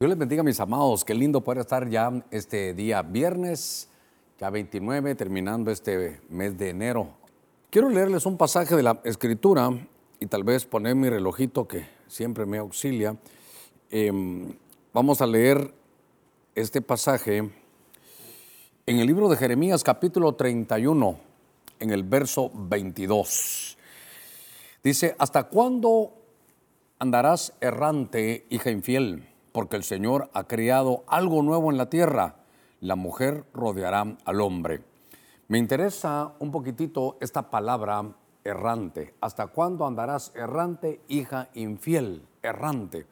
Dios les bendiga, mis amados. Qué lindo poder estar ya este día viernes, ya 29, terminando este mes de enero. Quiero leerles un pasaje de la Escritura y tal vez poner mi relojito que siempre me auxilia. Em, vamos a leer este pasaje en el libro de Jeremías capítulo 31, en el verso 22. Dice, ¿hasta cuándo andarás errante, hija infiel? Porque el Señor ha creado algo nuevo en la tierra. La mujer rodeará al hombre. Me interesa un poquitito esta palabra errante. ¿Hasta cuándo andarás errante, hija infiel? Errante.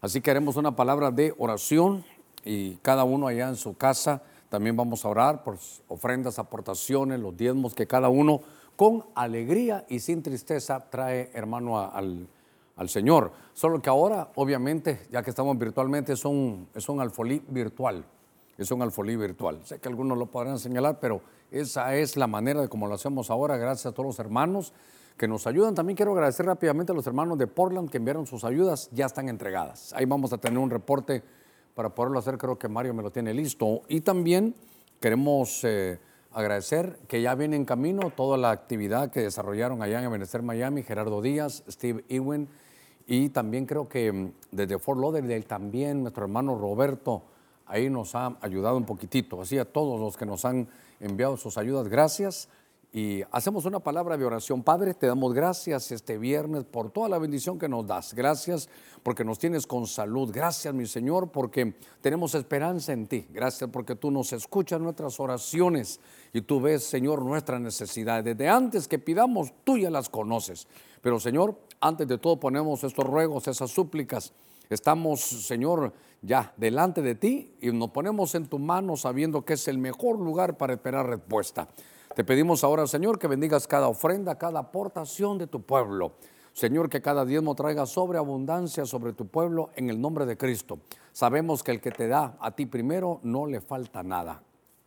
Así que haremos una palabra de oración y cada uno allá en su casa también vamos a orar por ofrendas, aportaciones, los diezmos que cada uno con alegría y sin tristeza trae, hermano, al, al Señor. Solo que ahora, obviamente, ya que estamos virtualmente, es un, alfolí virtual. Es un alfolí virtual. Sé que algunos lo podrán señalar, pero esa es la manera de cómo lo hacemos ahora. Gracias a todos los hermanos que nos ayudan. También quiero agradecer rápidamente a los hermanos de Portland que enviaron sus ayudas. Ya están entregadas. Ahí vamos a tener un reporte para poderlo hacer. Creo que Mario me lo tiene listo. Y también queremos... Eh, agradecer que ya viene en camino toda la actividad que desarrollaron allá en Benecer Miami, Gerardo Díaz, Steve Ewing, y también creo que mm, desde Fort Lauderdale también nuestro hermano Roberto ahí nos ha ayudado un poquitito. Así a todos los que nos han enviado sus ayudas, gracias. Y hacemos una palabra de oración. Padre, te damos gracias este viernes por toda la bendición que nos das. Gracias porque nos tienes con salud. Gracias, mi Señor, porque tenemos esperanza en ti. Gracias porque tú nos escuchas nuestras oraciones y tú ves, Señor, nuestras necesidades. Desde antes que pidamos, tú ya las conoces. Pero, Señor, antes de todo ponemos estos ruegos, esas súplicas. Estamos, Señor, ya delante de ti y nos ponemos en tu mano sabiendo que es el mejor lugar para esperar respuesta. Te pedimos ahora, Señor, que bendigas cada ofrenda, cada aportación de tu pueblo. Señor, que cada diezmo traiga sobreabundancia sobre tu pueblo en el nombre de Cristo. Sabemos que el que te da a ti primero no le falta nada.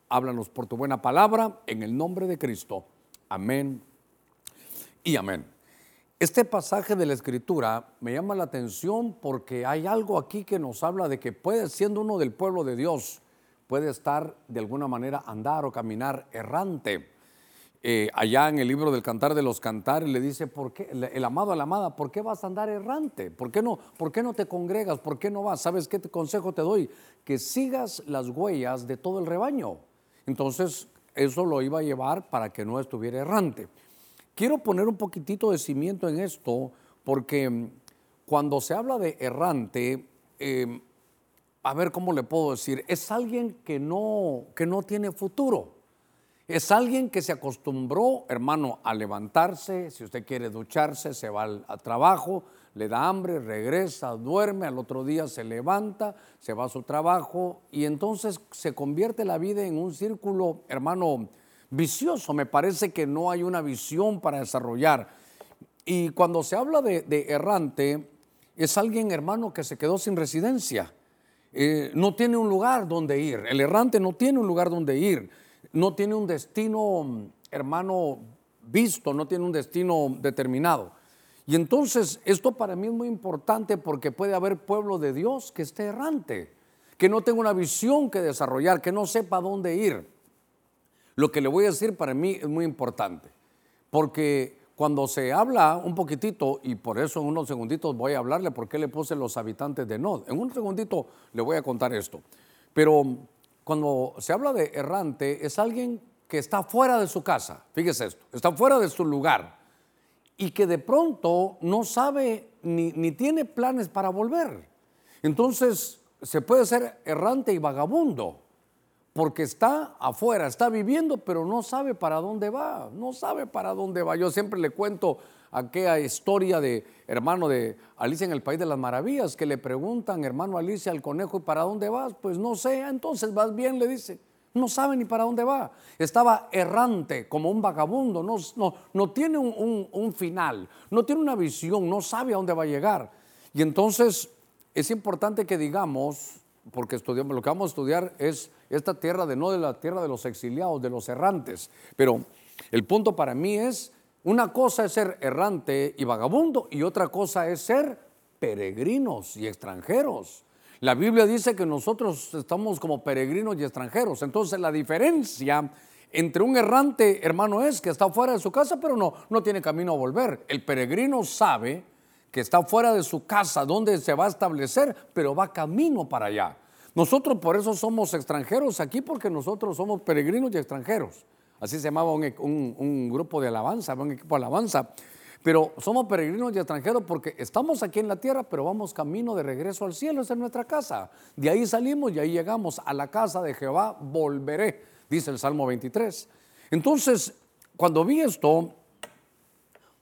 Háblanos por tu buena palabra en el nombre de Cristo. Amén y amén. Este pasaje de la escritura me llama la atención porque hay algo aquí que nos habla de que puede, siendo uno del pueblo de Dios, puede estar de alguna manera andar o caminar errante. Eh, allá en el libro del Cantar de los Cantares le dice, ¿por qué, el amado a la amada, ¿por qué vas a andar errante? ¿Por qué, no, ¿Por qué no te congregas? ¿Por qué no vas? ¿Sabes qué consejo te doy? Que sigas las huellas de todo el rebaño. Entonces, eso lo iba a llevar para que no estuviera errante. Quiero poner un poquitito de cimiento en esto porque mm, cuando se habla de errante, em, a ver cómo le puedo decir, es alguien que no, que no tiene futuro. Es alguien que se acostumbró, hermano, a levantarse, si usted quiere ducharse, se va al, trabajo, le da hambre, regresa, duerme, al otro día se levanta, se va a su trabajo y entonces se convierte la vida en un círculo, hermano, vicioso. Me parece que no hay una visión para desarrollar. Y cuando se habla de, errante, es alguien, hermano, que se quedó sin residencia. Eh, no tiene un lugar donde ir. El errante no tiene un lugar donde ir. No tiene un destino, hermano, visto, no tiene un destino determinado. Y entonces esto para mí es muy importante porque puede haber pueblo de Dios que esté errante, que no tenga una visión que desarrollar, que no sepa dónde ir. Lo que le voy a decir para mí es muy importante, porque cuando se habla un poquitito, y por eso en unos segunditos voy a hablarle por qué le puse los habitantes de Nod. En un segundito le voy a contar esto. Pero cuando se habla de errante, es alguien que está fuera de su casa, fíjese esto, está fuera de su lugar y que de pronto no sabe ni, ni tiene planes para volver. Entonces se puede ser errante y vagabundo porque está afuera, está viviendo, pero no sabe para dónde va, no sabe para dónde va. Yo siempre le cuento aquella historia de hermano de Alicia en el País de las Maravillas, que le preguntan, hermano Alicia, al conejo, ¿y para dónde vas? Pues no sé, entonces vas bien, le dice. No sabe ni para dónde va. Estaba errante, como un vagabundo, no, no, no tiene un, un final, no tiene una visión, no sabe a dónde va a llegar. Y entonces es importante que digamos, porque estudiamos, lo que vamos a estudiar es esta tierra de no de la tierra de los exiliados, de los errantes. Pero el punto para mí es, una cosa es ser errante y vagabundo y otra cosa es ser peregrinos y extranjeros. La Biblia dice que nosotros estamos como peregrinos y extranjeros. Entonces la diferencia entre un errante, hermano, es que está fuera de su casa, pero no, no tiene camino a volver. El peregrino sabe que está fuera de su casa, donde se va a establecer, pero va camino para allá. Nosotros por eso somos extranjeros aquí, porque nosotros somos peregrinos y extranjeros. Así se llamaba un, grupo de alabanza, un equipo de alabanza. Pero somos peregrinos y extranjeros porque estamos aquí en la tierra, pero vamos camino de regreso al cielo, esa es nuestra casa. De ahí salimos y ahí llegamos a la casa de Jehová, volveré, dice el Salmo 23. Entonces, cuando vi esto,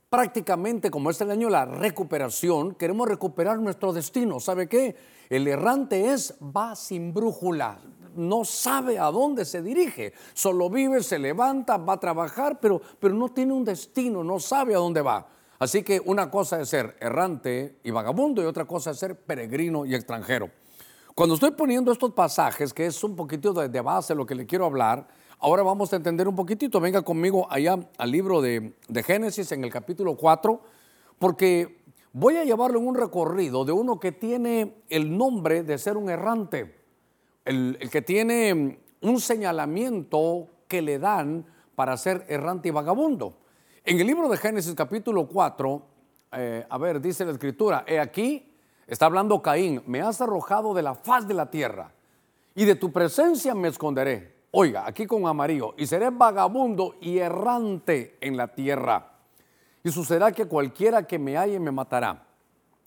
prácticamente como es el año de la recuperación, queremos recuperar nuestro destino. ¿Sabe qué? El errante es, va sin brújula, no sabe a dónde se dirige, solo vive, se levanta, va a trabajar, pero, pero no tiene un destino, no sabe a dónde va. Así que una cosa es ser errante y vagabundo y otra cosa es ser peregrino y extranjero. Cuando estoy poniendo estos pasajes, que es un poquitito de, base lo que le quiero hablar, ahora vamos a entender un poquitito. Venga conmigo allá al libro de, de Génesis en el capítulo 4, porque voy a llevarlo en un recorrido de uno que tiene el nombre de ser un errante el, que tiene un señalamiento que le dan para ser errante y vagabundo. En el libro de Génesis capítulo 4, eh, a ver, dice la escritura, he aquí, está hablando Caín, me has arrojado de la faz de la tierra y de tu presencia me esconderé. Oiga, aquí con amarillo, y seré vagabundo y errante en la tierra. Y sucederá que cualquiera que me halle me matará.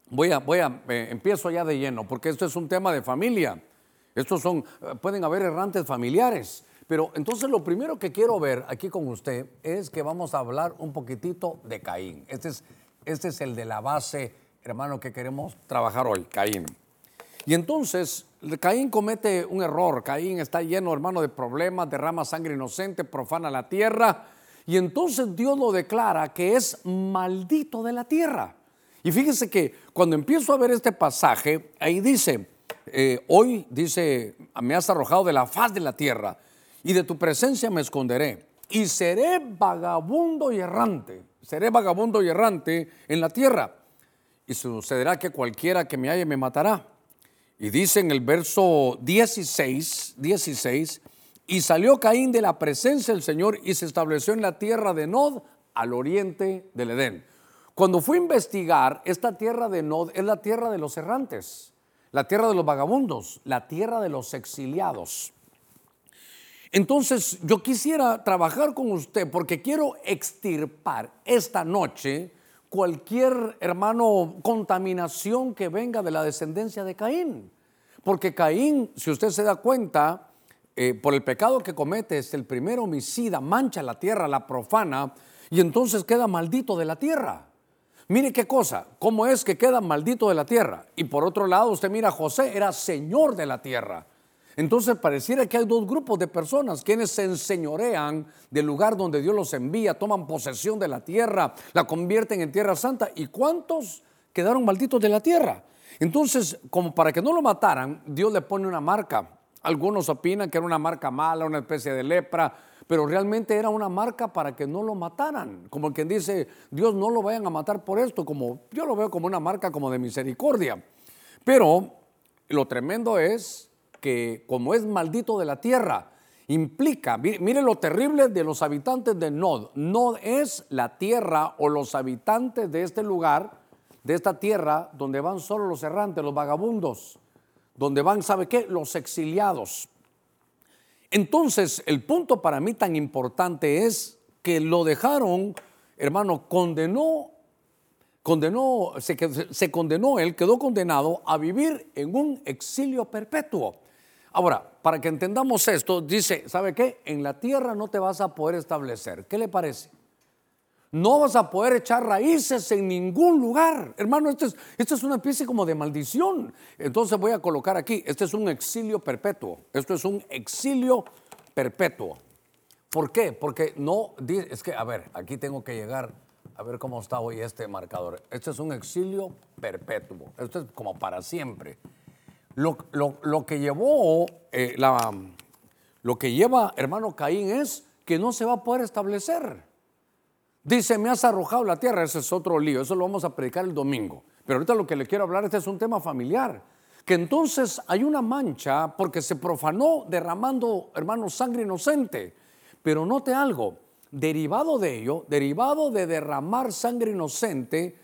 Voy a, voy a, eh, empiezo ya de lleno, porque esto es un tema de familia. Estos son, eh, pueden haber errantes familiares. Pero entonces lo primero que quiero ver aquí con usted es que vamos a hablar un poquitito de Caín. Este es, este es el de la base, hermano, que queremos trabajar hoy, Caín. Y entonces Caín comete un error. Caín está lleno, hermano, de problemas, derrama sangre inocente, profana la tierra. Y entonces Dios lo declara que es maldito de la tierra. Y fíjese que cuando empiezo a ver este pasaje, ahí dice, eh, hoy dice, me has arrojado de la faz de la tierra y de tu presencia me esconderé y seré vagabundo y errante, seré vagabundo y errante en la tierra. Y sucederá que cualquiera que me halle me matará. Y dice en el verso 16, 16, y salió Caín de la presencia del Señor y se estableció en la tierra de Nod al oriente del Edén. Cuando fue a investigar, esta tierra de Nod es la tierra de los errantes la tierra de los vagabundos, la tierra de los exiliados. Entonces yo quisiera trabajar con usted porque quiero extirpar esta noche cualquier, hermano, contaminación que venga de la descendencia de Caín. Porque Caín, si usted se da cuenta, eh, por el pecado que comete, es el primer homicida, mancha la tierra, la profana, y entonces queda maldito de la tierra. Mire qué cosa, cómo es que queda maldito de la tierra. Y por otro lado, usted mira, José era señor de la tierra. Entonces pareciera que hay dos grupos de personas quienes se enseñorean del lugar donde Dios los envía, toman posesión de la tierra, la convierten en tierra santa. ¿Y cuántos quedaron malditos de la tierra? Entonces, como para que no lo mataran, Dios le pone una marca. Algunos opinan que era una marca mala, una especie de lepra, pero realmente era una marca para que no lo mataran. Como quien dice, Dios no lo vayan a matar por esto, como yo lo veo como una marca como de misericordia. Pero lo tremendo es que como es maldito de la tierra, implica, mire, lo terrible de los habitantes de Nod. Nod es la tierra o los habitantes de este lugar, de esta tierra, donde van solo los errantes, los vagabundos, donde van, ¿sabe qué? Los exiliados. Entonces, el punto para mí tan importante es que lo dejaron, hermano, condenó, condenó, se, se condenó, él quedó condenado a vivir en un exilio perpetuo. Ahora, para que entendamos esto, dice, ¿sabe qué? En la tierra no te vas a poder establecer. ¿Qué le parece? No vas a poder echar raíces en ningún lugar. Hermano, esto es, una especie como de maldición. Entonces voy a colocar aquí, este es un exilio perpetuo. Esto es un exilio perpetuo. ¿Por qué? Porque no, es que, a ver, aquí tengo que llegar a ver cómo está hoy este marcador. Este es un exilio perpetuo. Esto es como para siempre. Lo, que llevó, eh, la, lo que lleva, hermano Caín, es que no se va a poder establecer. Dice, me has arrojado la tierra, ese es otro lío, eso lo vamos a predicar el domingo. Pero ahorita lo que le quiero hablar, este es un tema familiar. que entonces hay una mancha porque se profanó derramando, hermano, sangre inocente. Pero note algo, derivado de ello, derivado de derramar sangre inocente,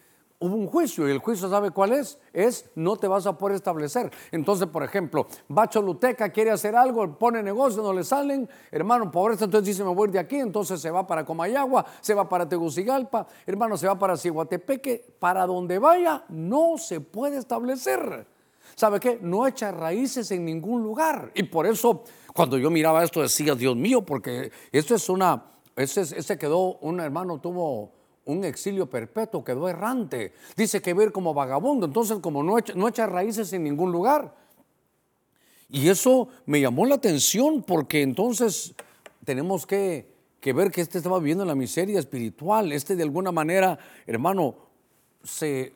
hubo un juicio y el juicio sabe cuál es, es no te vas a poder establecer. Entonces, por ejemplo, va Choluteca, quiere hacer algo, pone negocio, no le salen, hermano, pobreza, entonces dice me voy de aquí, entonces se va para Comayagua, se va para Tegucigalpa, hermano, se va para Ciguatepeque, para donde vaya no se puede establecer. ¿Sabe qué? No echa raíces en ningún lugar. Y por eso, cuando yo miraba esto, decía, Dios mío, porque esto es una, ese quedó, un hermano tuvo un exilio perpetuo, quedó errante. Dice que ver como vagabundo, entonces como no echa, no echa raíces en ningún lugar. Y eso me llamó la atención porque entonces tenemos que, que ver que este estaba viviendo en la miseria espiritual. Este de alguna manera, hermano, se,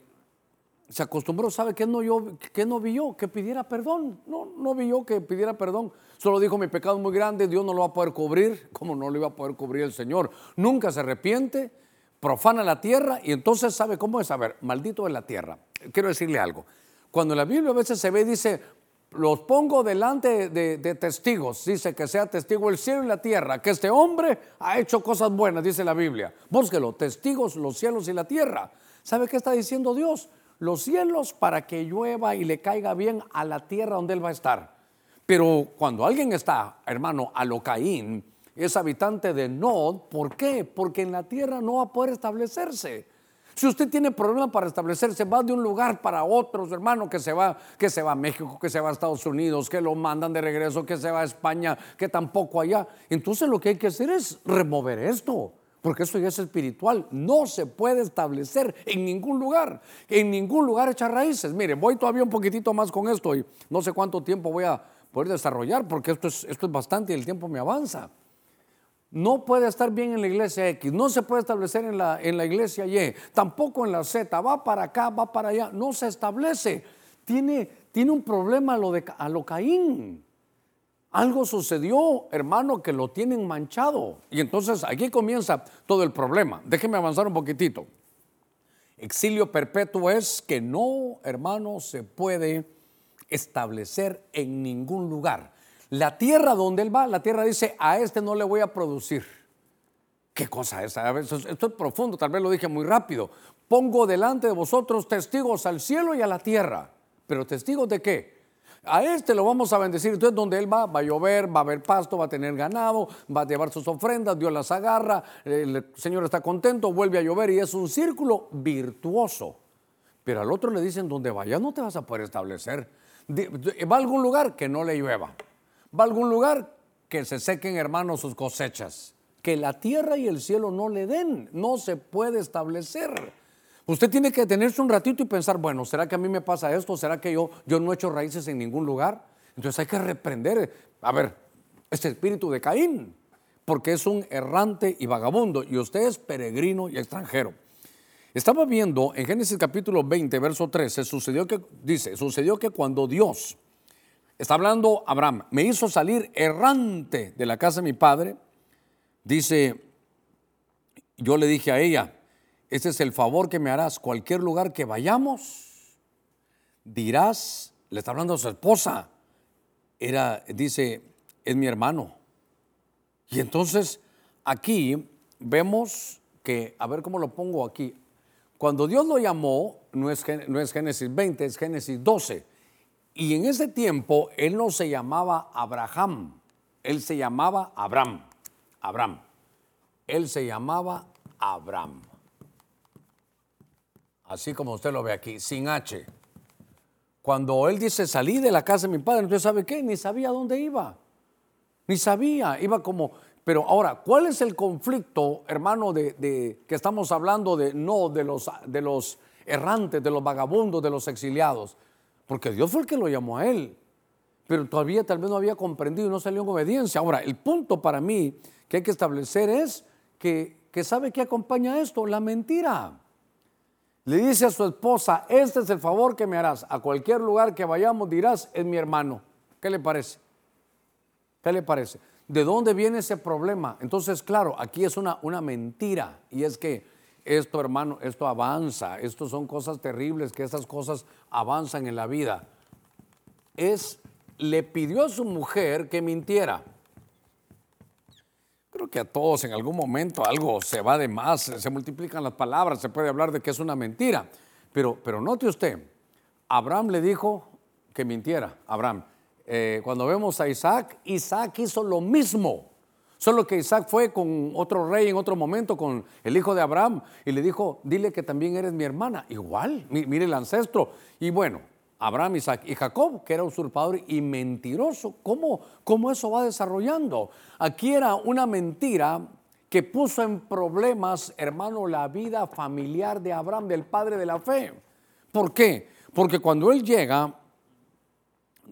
se acostumbró, ¿sabe qué no, yo, qué no vio? Que pidiera perdón. No, no vio que pidiera perdón. Solo dijo, mi pecado es muy grande, Dios no lo va a poder cubrir, como no lo iba a poder cubrir el Señor. Nunca se arrepiente profana la tierra y entonces sabe cómo es. A ver, maldito de la tierra. Quiero decirle algo. Cuando la Biblia a veces se ve, dice, los pongo delante de, testigos, dice que sea testigo el cielo y la tierra, que este hombre ha hecho cosas buenas, dice la Biblia. Búsquelo, testigos los cielos y la tierra. ¿Sabe qué está diciendo Dios? Los cielos para que llueva y le caiga bien a la tierra donde él va a estar. Pero cuando alguien está, hermano, a lo Caín, es habitante de Nod. ¿Por qué? Porque en la tierra no va a poder establecerse. Si usted tiene problemas para establecerse, va de un lugar para otro, hermano, que se va, que se va a México, que se va a Estados Unidos, que lo mandan de regreso, que se va a España, que tampoco allá. Entonces lo que hay que hacer es remover esto, porque esto ya es espiritual. No se puede establecer en ningún lugar, en ningún lugar echar raíces. Mire, voy todavía un poquitito más con esto y no sé cuánto tiempo voy a poder desarrollar, porque esto es, esto es bastante y el tiempo me avanza no puede estar bien en la iglesia X, no se puede establecer en la, en la iglesia Y, tampoco en la Z, va para acá, va para allá, no se establece. Tiene, tiene un problema a lo, de, Caín. Algo sucedió, hermano, que lo tienen manchado. Y entonces aquí comienza todo el problema. Déjeme avanzar un poquitito. Exilio perpetuo es que no, hermano, se puede establecer en ningún lugar. La tierra donde él va, la tierra dice, a este no le voy a producir. ¿Qué cosa es? Esto es profundo, tal vez lo dije muy rápido. Pongo delante de vosotros testigos al cielo y a la tierra. ¿Pero testigos de qué? A este lo vamos a bendecir. Entonces, donde él va, va a llover, va a haber pasto, va a tener ganado, va a llevar sus ofrendas, Dios las agarra, el Señor está contento, vuelve a llover y es un círculo virtuoso. Pero al otro le dicen, donde vaya no te vas a poder establecer. Va a algún lugar que no le llueva va a algún lugar, que se sequen, hermanos, sus cosechas. Que la tierra y el cielo no le den, no se puede establecer. Usted tiene que detenerse un ratito y pensar, bueno, ¿será que a mí me pasa esto? ¿Será que yo, yo no he hecho raíces en ningún lugar? Entonces hay que reprender, a ver, este espíritu de Caín, porque es un errante y vagabundo, y usted es peregrino y extranjero. Estaba viendo en Génesis capítulo 20, verso 13, sucedió que, dice, sucedió que cuando Dios Está hablando Abraham, me hizo salir errante de la casa de mi padre. Dice, yo le dije a ella, este es el favor que me harás, cualquier lugar que vayamos, dirás, le está hablando a su esposa, era, dice, es mi hermano. Y entonces aquí vemos que, a ver cómo lo pongo aquí, cuando Dios lo llamó, no es, no es Génesis 20, es Génesis 12 y en ese tiempo él no se llamaba Abraham, él se llamaba Abraham. Abraham. Él se llamaba Abraham. Así como usted lo ve aquí, sin H. Cuando él dice salí de la casa de mi padre, entonces sabe qué, ni sabía dónde iba. Ni sabía, iba como... Pero ahora, ¿cuál es el conflicto, hermano, de, de que estamos hablando de no de los, de los errantes, de los vagabundos, de los exiliados? Porque Dios fue el que lo llamó a él, pero todavía tal vez no había comprendido y no salió en obediencia. Ahora, el punto para mí que hay que establecer es que, que sabe que acompaña esto, la mentira. Le dice a su esposa, este es el favor que me harás, a cualquier lugar que vayamos dirás, es mi hermano. ¿Qué le parece? ¿Qué le parece? ¿De dónde viene ese problema? Entonces, claro, aquí es una, una mentira y es que esto hermano, esto avanza, esto son cosas terribles, que estas cosas avanzan en la vida. es, le pidió a su mujer que mintiera. Creo que a todos en algún momento algo se va de más, se multiplican las palabras, se puede hablar de que es una mentira. Pero, pero note usted, Abraham le dijo que mintiera, Abraham. Eh, cuando vemos a Isaac, Isaac hizo lo mismo. Solo que Isaac fue con otro rey en otro momento, con el hijo de Abraham, y le dijo, dile que también eres mi hermana. Igual, mire el ancestro. Y bueno, Abraham, Isaac y Jacob, que era usurpador y mentiroso. ¿Cómo, ¿Cómo eso va desarrollando? Aquí era una mentira que puso en problemas, hermano, la vida familiar de Abraham, del padre de la fe. ¿Por qué? Porque cuando él llega,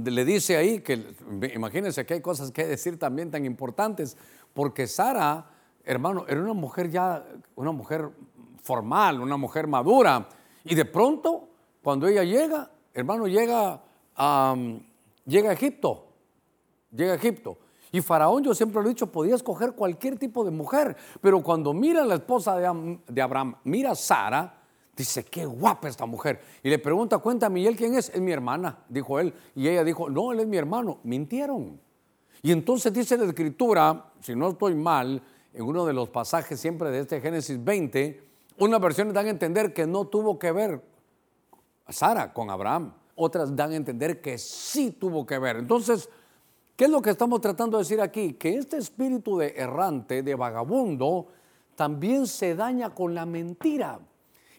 le dice ahí que, imagínense que hay cosas que decir también tan importantes, porque Sara, hermano, era una mujer ya, una mujer formal, una mujer madura, y de pronto, cuando ella llega, hermano, llega a, llega Egipto, llega a Egipto. Y Faraón, yo siempre lo he dicho, podía escoger cualquier tipo de mujer, pero cuando mira a la esposa de, de Abraham, mira a Sara, dice, qué guapa esta mujer. Y le pregunta, cuéntame, ¿y él quién es? Es mi hermana, dijo él. Y ella dijo, no, él es mi hermano. Mintieron. Y entonces dice la escritura, si no estoy mal, en uno de los pasajes siempre de este Génesis 20, unas versiones dan a entender que no tuvo que ver Sara con Abraham, otras dan a entender que sí tuvo que ver. Entonces, ¿qué es lo que estamos tratando de decir aquí? Que este espíritu de errante, de vagabundo, también se daña con la mentira.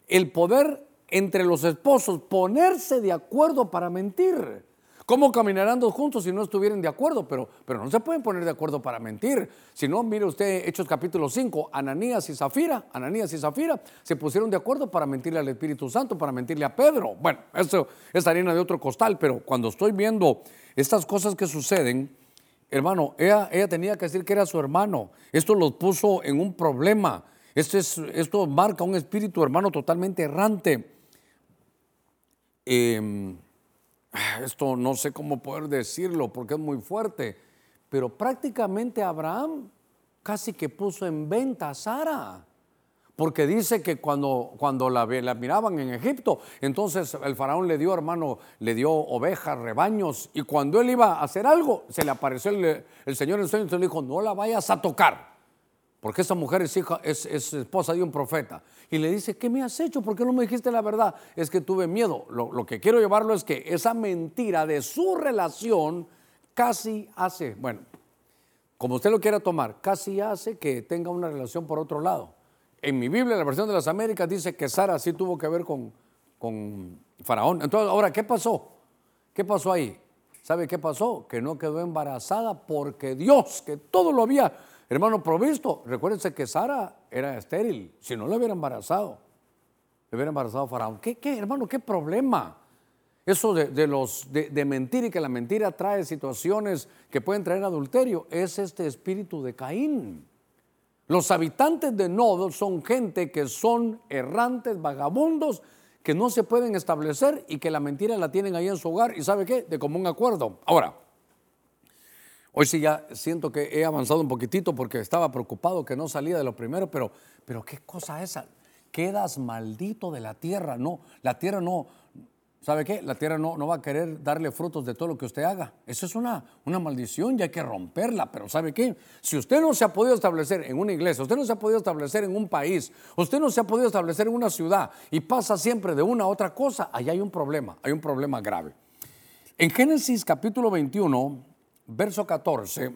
El poder entre los esposos ponerse de acuerdo para mentir. ¿Cómo caminarán dos juntos si no estuvieran de acuerdo? Pero, pero no se pueden poner de acuerdo para mentir. Si no, mire usted Hechos capítulo 5, Ananías y Zafira, Ananías y Zafira se pusieron de acuerdo para mentirle al Espíritu Santo, para mentirle a Pedro. Bueno, eso es harina de otro costal, pero cuando estoy viendo estas cosas que suceden, hermano, ella, ella tenía que decir que era su hermano. Esto los puso en un problema. Esto, es, esto marca un espíritu, hermano, totalmente errante. Eh, esto no sé cómo poder decirlo porque es muy fuerte, pero prácticamente Abraham casi que puso en venta a Sara. Porque dice que cuando, cuando la, la, miraban en Egipto, entonces el faraón le dio, hermano, le dio ovejas, rebaños, y cuando él iba a hacer algo, se le apareció el, el Señor en el sueño y le dijo, no la vayas a tocar porque esa mujer es, esposa de un profeta. Y le dice, ¿qué me has hecho? ¿Por qué no me dijiste la verdad? Es que tuve miedo. Lo, lo, que quiero llevarlo es que esa mentira de su relación casi hace, bueno, como usted lo quiera tomar, casi hace que tenga una relación por otro lado. En mi Biblia, la versión de las Américas, dice que Sara sí tuvo que ver con, con Faraón. Entonces, ahora, ¿qué pasó? ¿Qué pasó ahí? ¿Sabe qué pasó? Que no quedó embarazada porque Dios, que todo lo había Hermano provisto, recuérdense que Sara era estéril, si no le hubiera embarazado, le hubiera embarazado a Faraón. ¿Qué, qué hermano, qué problema? Eso de, los, de, mentir y que la mentira trae situaciones que pueden traer adulterio, es este espíritu de Caín. Los habitantes de Nodo son gente que son errantes, vagabundos, que no se pueden establecer y que la mentira la tienen ahí en su hogar y sabe qué, de común acuerdo. Ahora, Hoy sí ya siento que he avanzado un poquitito porque estaba preocupado que no salía de lo primero, pero, pero qué cosa esa. Quedas maldito de la tierra. No, la tierra no, ¿sabe qué? La tierra no, no va a querer darle frutos de todo lo que usted haga. Eso es una, una maldición y hay que romperla. Pero ¿sabe qué? Si usted no se ha podido establecer en una iglesia, usted no se ha podido establecer en un país, usted no se ha podido establecer en una ciudad y pasa siempre de una a otra cosa, ahí hay un problema, hay un problema grave. En Génesis capítulo 21, verso 14,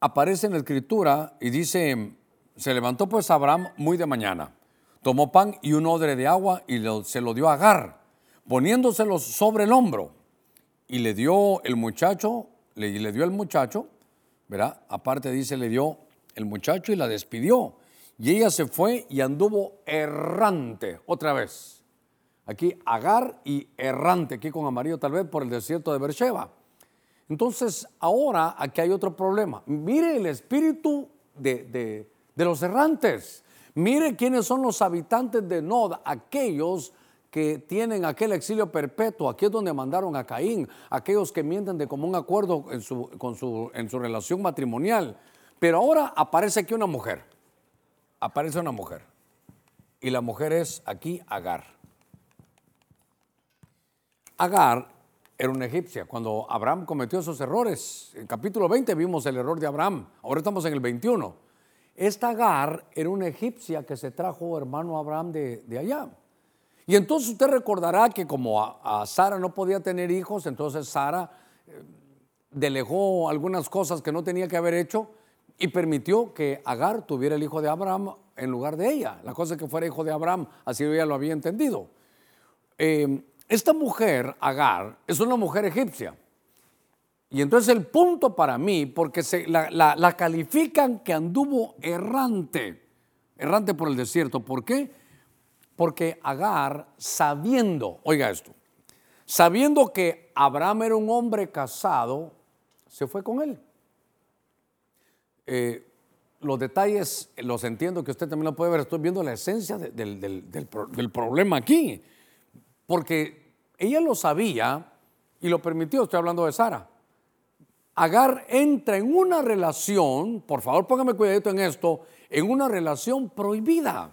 aparece en la escritura y dice, se levantó pues Abraham muy de mañana, tomó pan y un odre de agua y se lo dio a Agar, poniéndoselo sobre el hombro. Y le dio el muchacho, le, le dio el muchacho, ¿verdad? Aparte dice, le dio el muchacho y la despidió. Y ella se fue y anduvo errante, otra vez. Aquí Agar y errante, aquí con amarillo tal vez por el desierto de Beersheba. Entonces, ahora aquí hay otro problema. Mire el espíritu de, los errantes. Mire quiénes son los habitantes de Nod, aquellos que tienen aquel exilio perpetuo, aquí es donde mandaron a Caín, aquellos que mienten de común acuerdo en su, su, en su relación matrimonial. Pero ahora aparece aquí una mujer, aparece una mujer, y la mujer es aquí Agar. Agar era una egipcia. Cuando Abraham cometió esos errores, en capítulo 20 vimos el error de Abraham, ahora estamos en el 21. Esta Agar era una egipcia que se trajo hermano Abraham de, allá. Y entonces usted recordará que como a, Sara no podía tener hijos, entonces Sara eh, delegó algunas cosas que no tenía que haber hecho y permitió que Agar tuviera el hijo de Abraham en lugar de ella. La cosa es que fuera hijo de Abraham, así ella lo había entendido. Eh, esta mujer, Agar, es una mujer egipcia. Y entonces el punto para mí, porque se, la, califican que anduvo errante, errante por el desierto. ¿Por qué? Porque Agar, sabiendo, oiga esto, sabiendo que Abraham era un hombre casado, se fue con él. Eh, los detalles los entiendo que usted también lo puede ver, estoy viendo la esencia del, del problema aquí. Porque ella lo sabía y lo permitió, estoy hablando de Sara. Agar entra en una relación, por favor póngame cuidadito en esto, en una relación prohibida,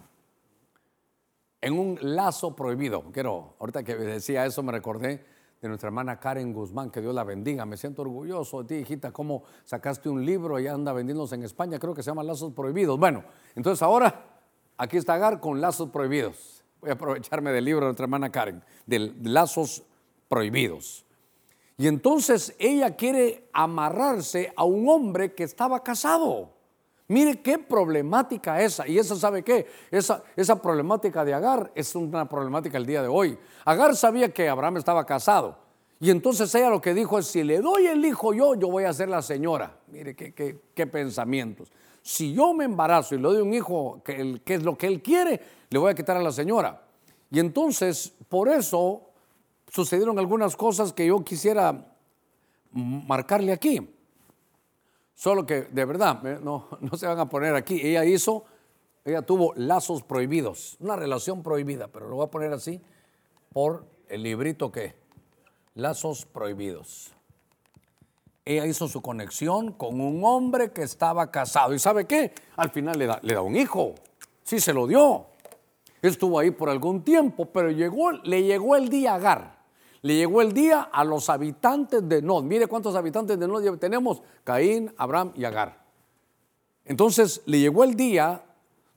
en un lazo prohibido. Quiero, ahorita que decía eso me recordé de nuestra hermana Karen Guzmán, que Dios la bendiga. Me siento orgulloso de ti, hijita, cómo sacaste un libro y anda vendiéndose en España, creo que se llama Lazos Prohibidos. Bueno, entonces ahora aquí está Agar con lazos prohibidos voy a aprovecharme del libro de nuestra hermana Karen, de lazos prohibidos. Y entonces ella quiere amarrarse a un hombre que estaba casado. Mire qué problemática esa. Y esa sabe qué? Esa, esa problemática de Agar es una problemática el día de hoy. Agar sabía que Abraham estaba casado. Y entonces ella lo que dijo es, si le doy el hijo yo, yo voy a ser la señora. Mire qué, qué, qué pensamientos. Si yo me embarazo y le doy un hijo que, que es lo que él quiere, le voy a quitar a la señora. Y entonces, por eso sucedieron algunas cosas que yo quisiera marcarle aquí. Solo que de verdad, no, no se van a poner aquí. Ella hizo, ella tuvo lazos prohibidos, una relación prohibida, pero lo voy a poner así por el librito que, lazos prohibidos. Ella hizo su conexión con un hombre que estaba casado. ¿Y sabe qué? Al final le da, le da un hijo. Sí, se lo dio. Estuvo ahí por algún tiempo, pero llegó, le llegó el día Agar. Le llegó el día a los habitantes de Nod. Mire cuántos habitantes de Nod tenemos. Caín, Abraham y Agar. Entonces le llegó el día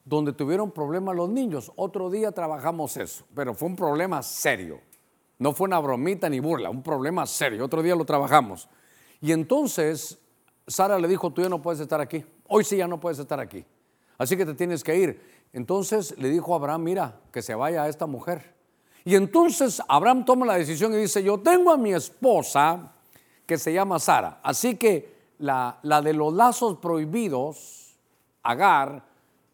donde tuvieron problemas los niños. Otro día trabajamos eso, pero fue un problema serio. No fue una bromita ni burla, un problema serio. Otro día lo trabajamos. Y entonces Sara le dijo, tú ya no puedes estar aquí. Hoy sí ya no puedes estar aquí. Así que te tienes que ir. Entonces le dijo a Abraham, mira, que se vaya a esta mujer. Y entonces Abraham toma la decisión y dice, yo tengo a mi esposa que se llama Sara. Así que la, la de los lazos prohibidos, Agar,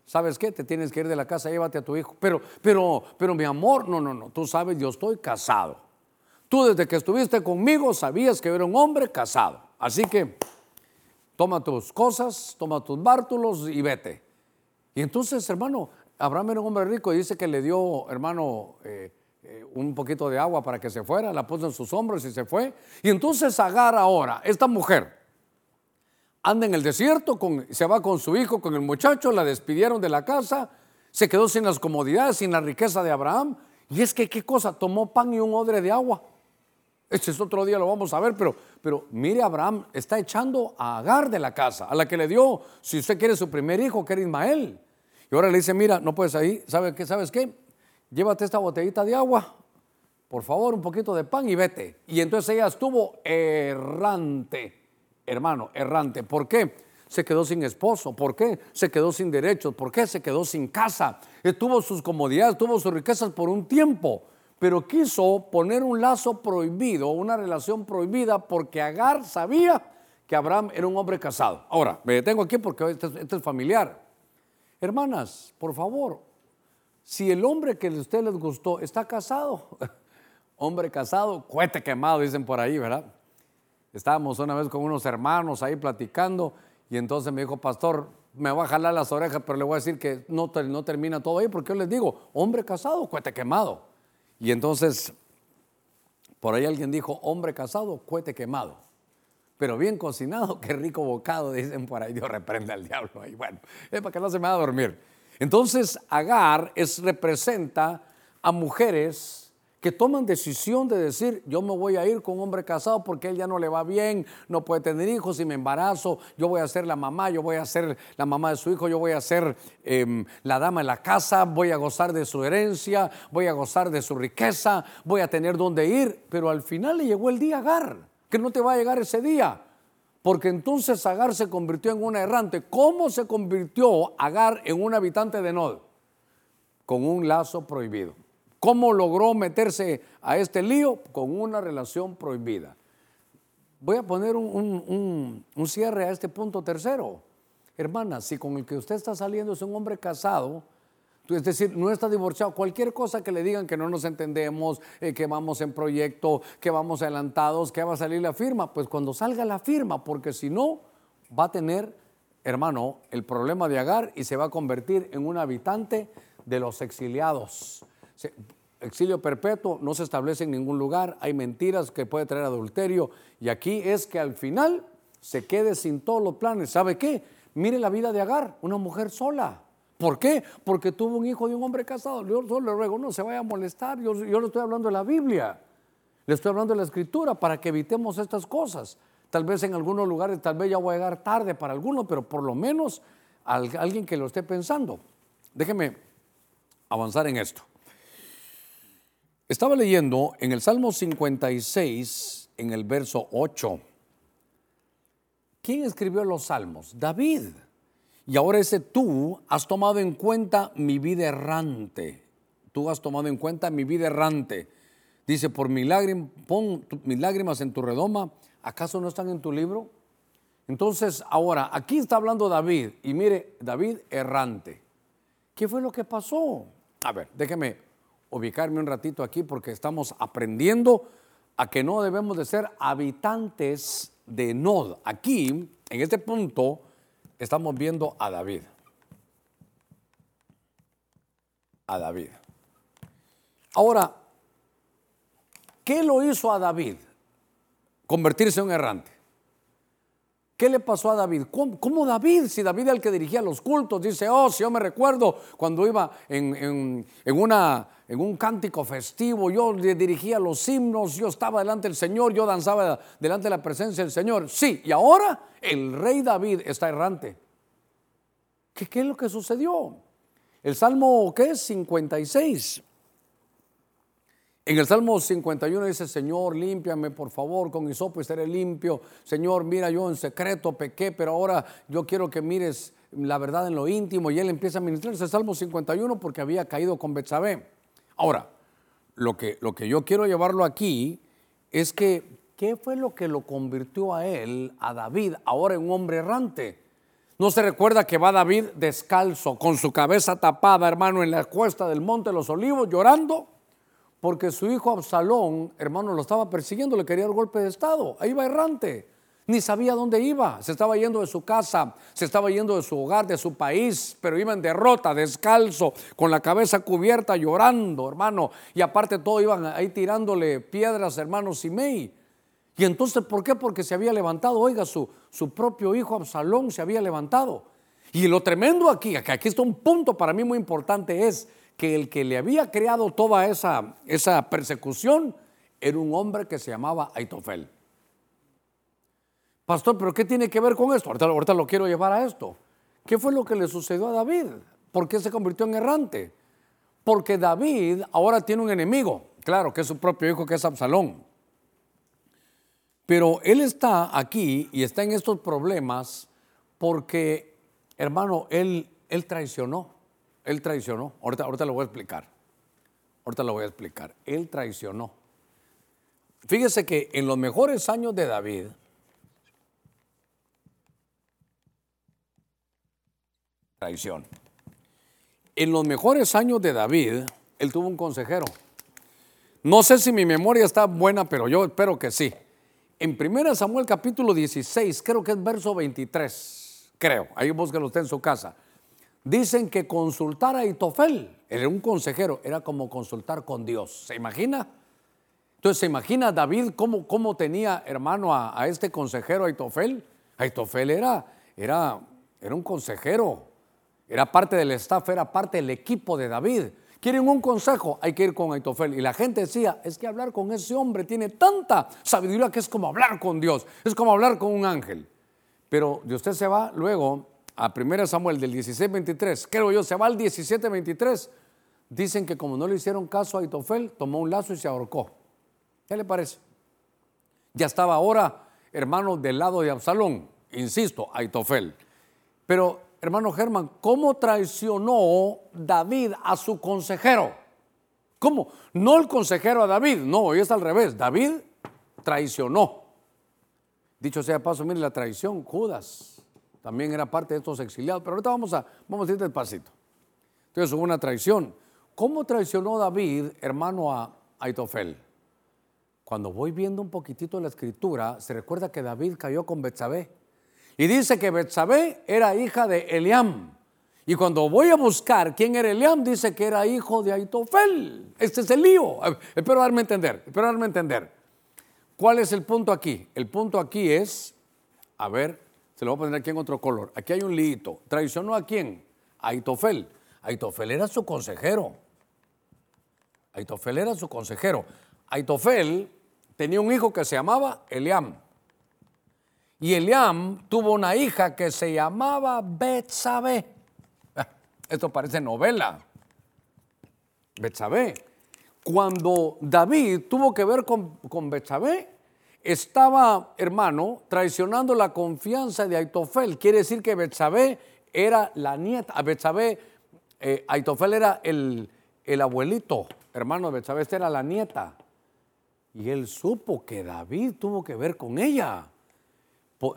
¿sabes qué? Te tienes que ir de la casa, llévate a tu hijo. Pero, pero, pero mi amor, no, no, no, tú sabes, yo estoy casado. Tú desde que estuviste conmigo sabías que era un hombre casado. Así que toma tus cosas, toma tus bártulos y vete. Y entonces, hermano, Abraham era un hombre rico y dice que le dio, hermano, eh, eh, un poquito de agua para que se fuera, la puso en sus hombros y se fue. Y entonces Agar ahora, esta mujer, anda en el desierto, con, se va con su hijo, con el muchacho, la despidieron de la casa, se quedó sin las comodidades, sin la riqueza de Abraham. Y es que, ¿qué cosa? Tomó pan y un odre de agua. Este es otro día, lo vamos a ver, pero, pero mire, Abraham está echando a Agar de la casa, a la que le dio, si usted quiere, su primer hijo, que era Ismael. Y ahora le dice, mira, no puedes ahí, ¿sabes qué? ¿Sabes qué? Llévate esta botellita de agua, por favor, un poquito de pan y vete. Y entonces ella estuvo errante, hermano, errante. ¿Por qué? Se quedó sin esposo. ¿Por qué? Se quedó sin derechos. ¿Por qué? Se quedó sin casa. Tuvo sus comodidades, tuvo sus riquezas por un tiempo. Pero quiso poner un lazo prohibido, una relación prohibida, porque Agar sabía que Abraham era un hombre casado. Ahora, me detengo aquí porque este, es familiar. Hermanas, por favor, si el hombre que a usted les gustó está casado, hombre casado, cohete quemado, dicen por ahí, ¿verdad? Estábamos una vez con unos hermanos ahí platicando y entonces me dijo, pastor, me va a jalar las orejas, pero le voy a decir que no, no termina todo ahí, porque yo les digo, hombre casado, cohete quemado. Y entonces, por ahí alguien dijo, hombre casado, cohete quemado pero bien cocinado, qué rico bocado, dicen por ahí, Dios reprende al diablo ahí. Bueno, es para que no se me va a dormir. Entonces, Agar es, representa a mujeres que toman decisión de decir, yo me voy a ir con un hombre casado porque él ya no le va bien, no puede tener hijos y me embarazo, yo voy a ser la mamá, yo voy a ser la mamá de su hijo, yo voy a ser em, la dama de la casa, voy a gozar de su herencia, voy a gozar de su riqueza, voy a tener dónde ir, pero al final le llegó el día Agar, que no te va a llegar ese día. Porque entonces Agar se convirtió en una errante. ¿Cómo se convirtió Agar en un habitante de Nod? Con un lazo prohibido. ¿Cómo logró meterse a este lío? Con una relación prohibida. Voy a poner un, cierre a este punto tercero. Hermana, si con el que usted está saliendo es un hombre casado, es decir, no está divorciado. Cualquier cosa que le digan que no nos entendemos, eh, que vamos en proyecto, que vamos adelantados, que va a salir la firma, pues cuando salga la firma, porque si no, va a tener, hermano, el problema de Agar y se va a convertir en un habitante de los exiliados exilio perpetuo no se establece en ningún lugar, hay mentiras que puede traer adulterio y aquí es que al final se quede sin todos los planes. ¿Sabe qué? Mire la vida de Agar, una mujer sola. ¿Por qué? Porque tuvo un hijo de un hombre casado. Yo solo le ruego, no se vaya a molestar, yo, yo le estoy hablando de la Biblia, le estoy hablando de la escritura para que evitemos estas cosas. Tal vez en algunos lugares, tal vez ya voy a llegar tarde para algunos, pero por lo menos alguien que lo esté pensando. Déjeme avanzar en esto. Estaba leyendo en el Salmo 56, en el verso 8. ¿Quién escribió los salmos? David. Y ahora ese tú has tomado en cuenta mi vida errante. Tú has tomado en cuenta mi vida errante. Dice, por mi pon mis lágrimas en tu redoma. ¿Acaso no están en tu libro? Entonces, ahora, aquí está hablando David. Y mire, David errante. ¿Qué fue lo que pasó? A ver, déjeme ubicarme un ratito aquí porque estamos aprendiendo a que no debemos de ser habitantes de Nod. Aquí, en este punto, estamos viendo a David. A David. Ahora, ¿qué lo hizo a David? Convertirse en un errante. ¿Qué le pasó a David? ¿Cómo, David? Si David era el que dirigía los cultos, dice, oh, si yo me recuerdo cuando iba en, en un cántico festivo, yo dirigía los himnos, yo estaba delante del Señor, yo danzaba delante de la presencia del Señor. Sí, y ahora el rey David está errante. ¿Qué, qué es lo que sucedió? El Salmo, ¿qué es? 56. En el Salmo 51 dice, Señor, límpiame por favor con hisopo y seré limpio. Señor, mira, yo en secreto pequé, pero ahora yo quiero que mires la verdad en lo íntimo. Y él empieza a ministrar ese Salmo 51 porque había caído con Betsabé. Ahora, lo que, lo que yo quiero llevarlo aquí es que, ¿qué fue lo que lo convirtió a él, a David, ahora en un hombre errante? ¿No se recuerda que va David descalzo, con su cabeza tapada, hermano, en la cuesta del Monte de los Olivos, llorando? Porque su hijo Absalón, hermano, lo estaba persiguiendo, le quería el golpe de Estado. Ahí va errante. Ni sabía dónde iba. Se estaba yendo de su casa, se estaba yendo de su hogar, de su país, pero iba en derrota, descalzo, con la cabeza cubierta, llorando, hermano. Y aparte todo iban ahí tirándole piedras, hermano Simei. Y entonces, ¿por qué? Porque se había levantado, oiga, su, su propio hijo Absalón se había levantado. Y lo tremendo aquí, aquí está un punto para mí muy importante, es que el que le había creado toda esa, esa persecución era un hombre que se llamaba Aitofel. Pastor, ¿pero qué tiene que ver con esto? Ahorita, lo quiero llevar a esto. ¿Qué fue lo que le sucedió a David? ¿Por qué se convirtió en errante? Porque David ahora tiene un enemigo, claro, que es su propio hijo, que es Absalón. Pero él está aquí y está en estos problemas porque, hermano, él, él traicionó. Él traicionó. Ahorita, ahorita lo voy a explicar. Ahorita lo voy a explicar. Él traicionó. Fíjese que en los mejores años de David, traición. En los mejores años de David, él tuvo un consejero. No sé si mi memoria está buena, pero yo espero que sí. En 1 Samuel capítulo 16, creo que es verso 23, creo, ahí búsquelo usted en su casa. Dicen que consultar a Itofel, era un consejero, era como consultar con Dios. ¿Se imagina? Entonces, ¿se imagina David cómo, cómo tenía, hermano, a, este consejero Aitofel? Aitofel era, era, era un consejero, era parte del staff, era parte del equipo de David. quieren un consejo, hay que ir con Aitofel. Y la gente decía, es que hablar con ese hombre tiene tanta sabiduría que es como hablar con Dios, es como hablar con un ángel. Pero de usted se va luego a 1 Samuel del 16:23, creo yo, se va al 17:23. Dicen que como no le hicieron caso a Aitofel, tomó un lazo y se ahorcó. ¿Qué le parece? Ya estaba ahora, hermano, del lado de Absalón, insisto, Aitofel. Pero, hermano Germán, ¿cómo traicionó David a su consejero? ¿Cómo? No el consejero a David, no, hoy es al revés. David traicionó. Dicho sea paso, mire la traición, Judas también era parte de estos exiliados, pero ahorita vamos a, vamos a ir despacito. Entonces hubo una traición. ¿Cómo traicionó David, hermano, a Aitofel? Cuando voy viendo un poquitito la escritura, se recuerda que David cayó con Betsabé. Y dice que Betsabé era hija de Eliam. Y cuando voy a buscar quién era Eliam, dice que era hijo de Aitofel. Este es el lío. Espero darme a entender, espero darme a entender. ¿Cuál es el punto aquí? El punto aquí es, a ver, se lo voy a poner aquí en otro color. Aquí hay un lío. ¿Traicionó a quién? A Aitofel. Aitofel era su consejero. Aitofel era su consejero. Aitofel tenía un hijo que se llamaba Eliam. Y Eliam tuvo una hija que se llamaba Betsabé. Esto parece novela. Betsabé. Cuando David tuvo que ver con, con estaba, hermano, traicionando la confianza de Aitofel. Quiere decir que Betsabé era la nieta. Betsabé, eh, Aitofel era el, el abuelito, hermano de Betsabé, esta era la nieta. Y él supo que David tuvo que ver con ella.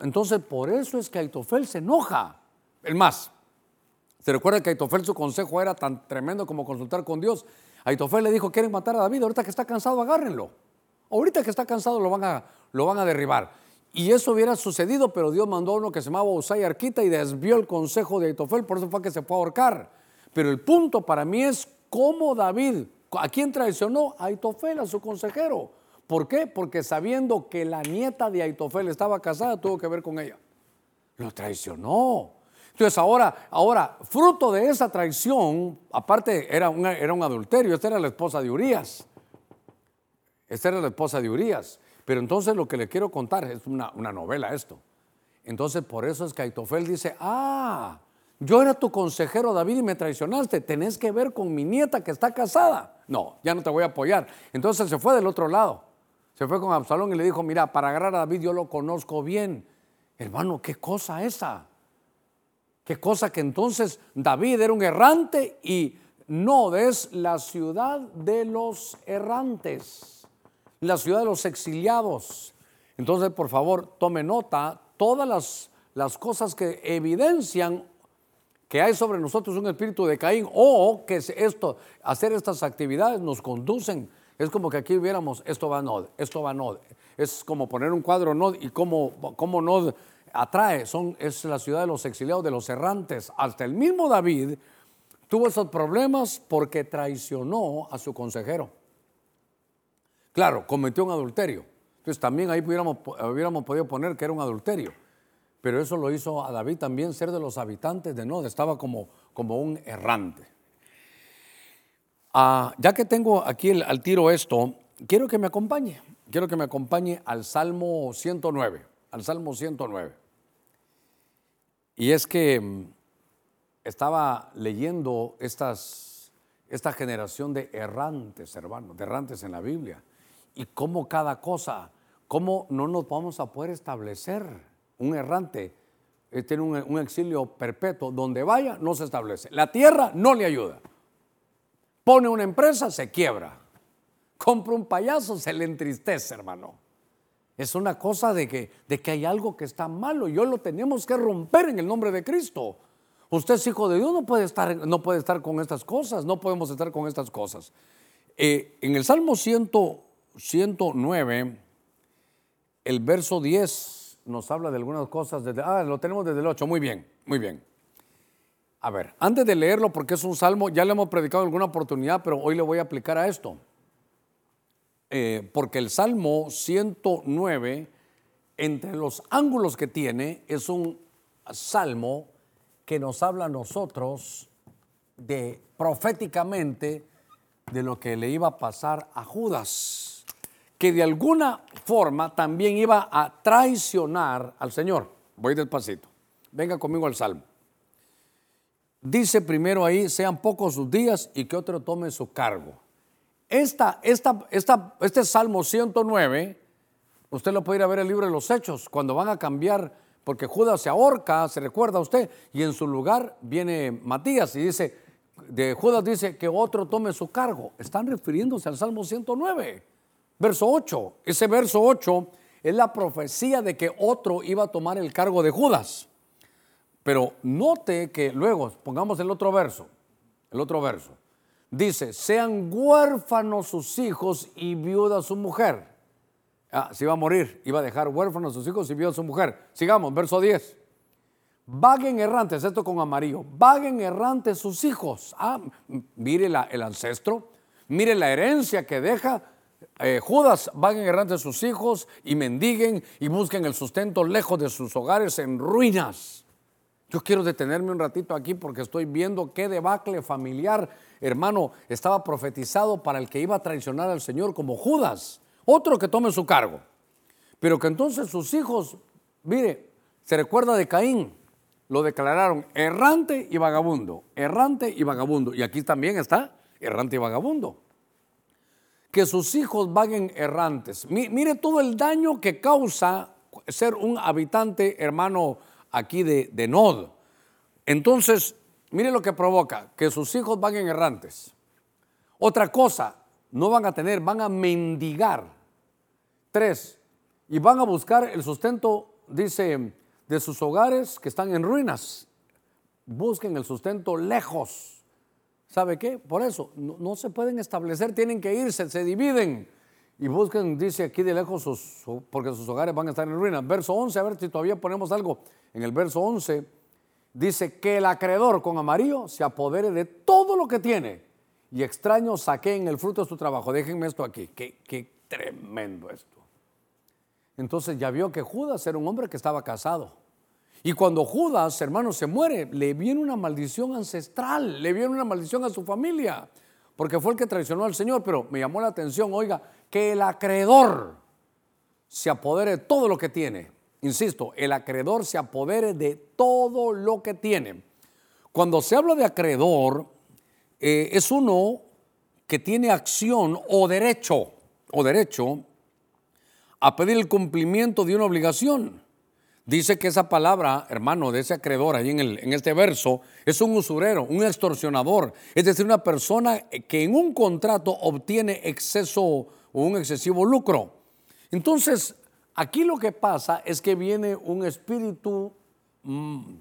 Entonces, por eso es que Aitofel se enoja. El más, se recuerda que Aitofel su consejo era tan tremendo como consultar con Dios. Aitofel le dijo, quieren matar a David, ahorita que está cansado, agárrenlo. Ahorita que está cansado lo van a, lo van a derribar. Y eso hubiera sucedido, pero Dios mandó a uno que se llamaba Usay Arquita y desvió el consejo de Aitofel, por eso fue que se fue a ahorcar. Pero el punto para mí es cómo David, ¿a quién traicionó? A Aitofel, a su consejero. ¿Por qué? Porque sabiendo que la nieta de Aitofel estaba casada, tuvo que ver con ella. Lo traicionó. Entonces ahora, ahora, fruto de esa traición, aparte era, era un adulterio, esta era la esposa de Urias. Esta era la esposa de Urias. Pero entonces lo que le quiero contar es una, novela esto. Entonces por eso es que Aitofel dice, ah, yo era tu consejero David y me traicionaste, tenés que ver con mi nieta que está casada. No, ya no te voy a apoyar. Entonces se fue del otro lado. Se fue con Absalón y le dijo, mira, para agarrar a David yo lo conozco bien. Hermano, qué cosa esa. Qué cosa que entonces David era un errante y no es la ciudad de los errantes, la ciudad de los exiliados. Entonces, por favor, tome nota todas las, las cosas que evidencian que hay sobre nosotros un espíritu de Caín o que esto, hacer estas actividades nos conducen es como que aquí viéramos, esto va Nod, esto va Nod. Es como poner un cuadro Nod y cómo, cómo Nod atrae. Son, es la ciudad de los exiliados, de los errantes. Hasta el mismo David tuvo esos problemas porque traicionó a su consejero. Claro, cometió un adulterio. Entonces también ahí hubiéramos, podido poner que era un adulterio. Pero eso lo hizo a David también ser de los habitantes de Nod. Estaba como, como un errante. Ah, ya que tengo aquí al tiro esto, quiero que me acompañe. Quiero que me acompañe al Salmo 109. Al Salmo 109. Y es que mm, estaba leyendo estas, esta generación de errantes, hermanos, de errantes en la Biblia. Y cómo cada cosa, cómo no nos vamos a poder establecer. Un errante eh, tiene un exilio perpetuo. Donde vaya, no se establece. La tierra no le ayuda. Pone una empresa, se quiebra. Compra un payaso, se le entristece, hermano. Es una cosa de que, de que hay algo que está malo y hoy lo tenemos que romper en el nombre de Cristo. Usted es hijo de Dios, no puede estar, no puede estar con estas cosas, no podemos estar con estas cosas. Eh, en el Salmo 109, el verso 10 nos habla de algunas cosas. Desde, ah, lo tenemos desde el 8, muy bien, muy bien. A ver, antes de leerlo, porque es un salmo, ya le hemos predicado alguna oportunidad, pero hoy le voy a aplicar a esto. Eh, porque el Salmo 109, entre los ángulos que tiene, es un salmo que nos habla a nosotros de proféticamente de lo que le iba a pasar a Judas, que de alguna forma también iba a traicionar al Señor. Voy despacito. Venga conmigo al Salmo. Dice primero ahí, sean pocos sus días y que otro tome su cargo. Esta, esta, esta, este Salmo 109, usted lo puede ir a ver en el libro de los Hechos, cuando van a cambiar, porque Judas se ahorca, se recuerda a usted, y en su lugar viene Matías y dice, de Judas dice que otro tome su cargo. Están refiriéndose al Salmo 109, verso 8. Ese verso 8 es la profecía de que otro iba a tomar el cargo de Judas. Pero note que luego, pongamos el otro verso, el otro verso. Dice, sean huérfanos sus hijos y viuda su mujer. Ah, se iba a morir, iba a dejar huérfanos sus hijos y viuda su mujer. Sigamos, verso 10. Vaguen errantes, esto con amarillo, vaguen errantes sus hijos. Ah, mire el ancestro, mire la herencia que deja. Eh, Judas, vaguen errantes sus hijos y mendiguen y busquen el sustento lejos de sus hogares en ruinas. Yo quiero detenerme un ratito aquí porque estoy viendo qué debacle familiar, hermano, estaba profetizado para el que iba a traicionar al Señor como Judas, otro que tome su cargo. Pero que entonces sus hijos, mire, se recuerda de Caín, lo declararon errante y vagabundo, errante y vagabundo. Y aquí también está errante y vagabundo. Que sus hijos vaguen errantes. Mire todo el daño que causa ser un habitante, hermano, aquí de, de Nod. Entonces, mire lo que provoca, que sus hijos vayan errantes. Otra cosa, no van a tener, van a mendigar. Tres, y van a buscar el sustento, dice, de sus hogares que están en ruinas. Busquen el sustento lejos. ¿Sabe qué? Por eso, no, se pueden establecer, tienen que irse, se dividen y busquen, dice aquí de lejos, porque sus hogares van a estar en ruinas. Verso 11, a ver si todavía ponemos algo. En el verso 11 dice que el acreedor con amarillo se apodere de todo lo que tiene y extraño en el fruto de su trabajo. Déjenme esto aquí, qué, qué tremendo esto. Entonces ya vio que Judas era un hombre que estaba casado. Y cuando Judas, hermano, se muere, le viene una maldición ancestral, le viene una maldición a su familia porque fue el que traicionó al Señor, pero me llamó la atención, oiga, que el acreedor se apodere de todo lo que tiene. Insisto, el acreedor se apodere de todo lo que tiene. Cuando se habla de acreedor, eh, es uno que tiene acción o derecho, o derecho a pedir el cumplimiento de una obligación. Dice que esa palabra, hermano, de ese acreedor ahí en, el, en este verso, es un usurero, un extorsionador, es decir, una persona que en un contrato obtiene exceso o un excesivo lucro. Entonces, aquí lo que pasa es que viene un espíritu, mm,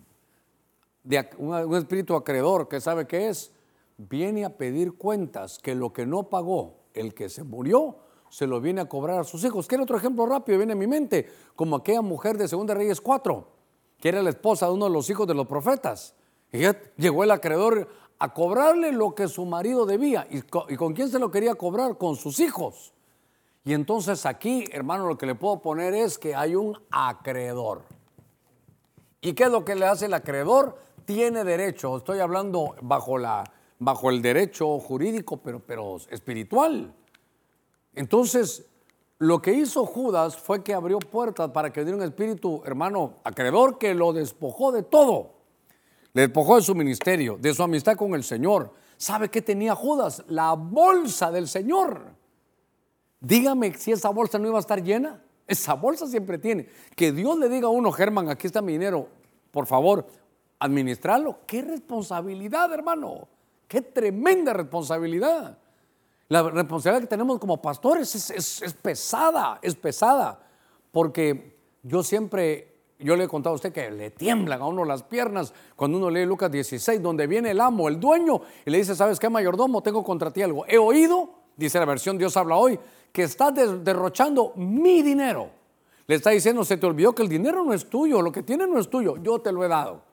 de, un espíritu acreedor que sabe qué es, viene a pedir cuentas que lo que no pagó el que se murió, se lo viene a cobrar a sus hijos. ¿Qué otro ejemplo rápido viene a mi mente? Como aquella mujer de Segunda Reyes 4, que era la esposa de uno de los hijos de los profetas. Y llegó el acreedor a cobrarle lo que su marido debía. ¿Y con, quién se lo quería cobrar? Con sus hijos. Y entonces aquí, hermano, lo que le puedo poner es que hay un acreedor. ¿Y qué es lo que le hace el acreedor? Tiene derecho, estoy hablando bajo, la, bajo el derecho jurídico, pero, pero espiritual. Entonces, lo que hizo Judas fue que abrió puertas para que diera un espíritu, hermano, acreedor que lo despojó de todo. Le despojó de su ministerio, de su amistad con el Señor. ¿Sabe qué tenía Judas? La bolsa del Señor. Dígame si esa bolsa no iba a estar llena. Esa bolsa siempre tiene. Que Dios le diga a uno, Germán, aquí está mi dinero, por favor, administrarlo. Qué responsabilidad, hermano. Qué tremenda responsabilidad. La responsabilidad que tenemos como pastores es, pesada, es pesada, porque yo siempre, yo le he contado a usted que le tiemblan a uno las piernas cuando uno lee Lucas 16, donde viene el amo, el dueño, y le dice, ¿sabes qué, mayordomo? Tengo contra ti algo. He oído, dice la versión Dios habla hoy, que estás derrochando mi dinero. Le está diciendo, se te olvidó que el dinero no es tuyo, lo que tiene no es tuyo, yo te lo he dado.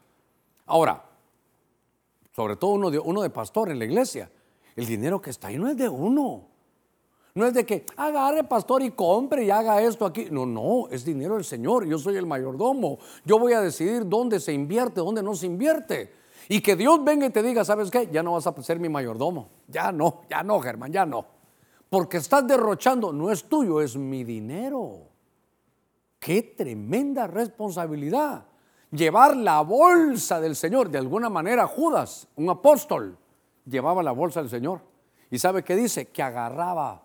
Ahora, sobre todo uno de, uno de pastor en la iglesia, el dinero que está ahí no es de uno. No es de que agarre pastor y compre y haga esto aquí. No, no, es dinero del Señor. Yo soy el mayordomo. Yo voy a decidir dónde se invierte, dónde no se invierte. Y que Dios venga y te diga, ¿sabes qué? Ya no vas a ser mi mayordomo. ya no, ya no, Germán, ya no. Porque estás derrochando, no es tuyo, es mi dinero. Qué tremenda responsabilidad. Llevar la bolsa del Señor. De alguna manera, Judas, un apóstol, llevaba la bolsa del Señor. ¿Y sabe qué dice? Que agarraba,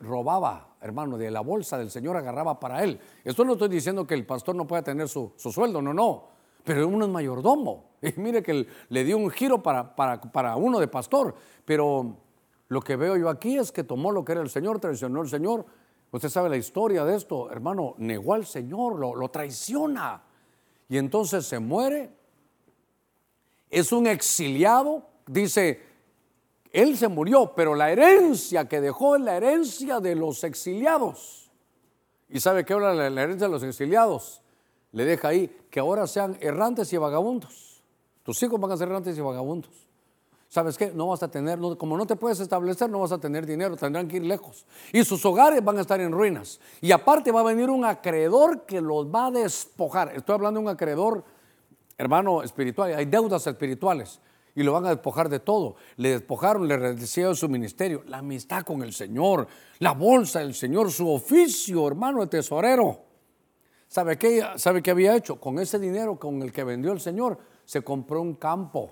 robaba, hermano, de la bolsa del Señor, agarraba para él. Esto no estoy diciendo que el pastor no pueda tener su, sueldo, no, no. Pero uno es mayordomo. Y mire que le dio un giro para, para, para uno de pastor. Pero lo que veo yo aquí es que tomó lo que era el Señor, traicionó al Señor. Usted sabe la historia de esto, hermano, negó al Señor, lo, lo traiciona. Y entonces se muere. Es un exiliado, dice, él se murió, pero la herencia que dejó es la herencia de los exiliados. ¿Y sabe qué habla la herencia de los exiliados? Le deja ahí que ahora sean errantes y vagabundos. Tus hijos van a ser errantes y vagabundos. ¿Sabes qué? No vas a tener, como no te puedes establecer, no vas a tener dinero, tendrán que ir lejos. Y sus hogares van a estar en ruinas. Y aparte va a venir un acreedor que los va a despojar. Estoy hablando de un acreedor, hermano espiritual, hay deudas espirituales y lo van a despojar de todo. Le despojaron, le reducieron su ministerio, la amistad con el Señor, la bolsa del Señor, su oficio, hermano de tesorero. ¿Sabe qué, ¿Sabe qué había hecho? Con ese dinero con el que vendió el Señor, se compró un campo.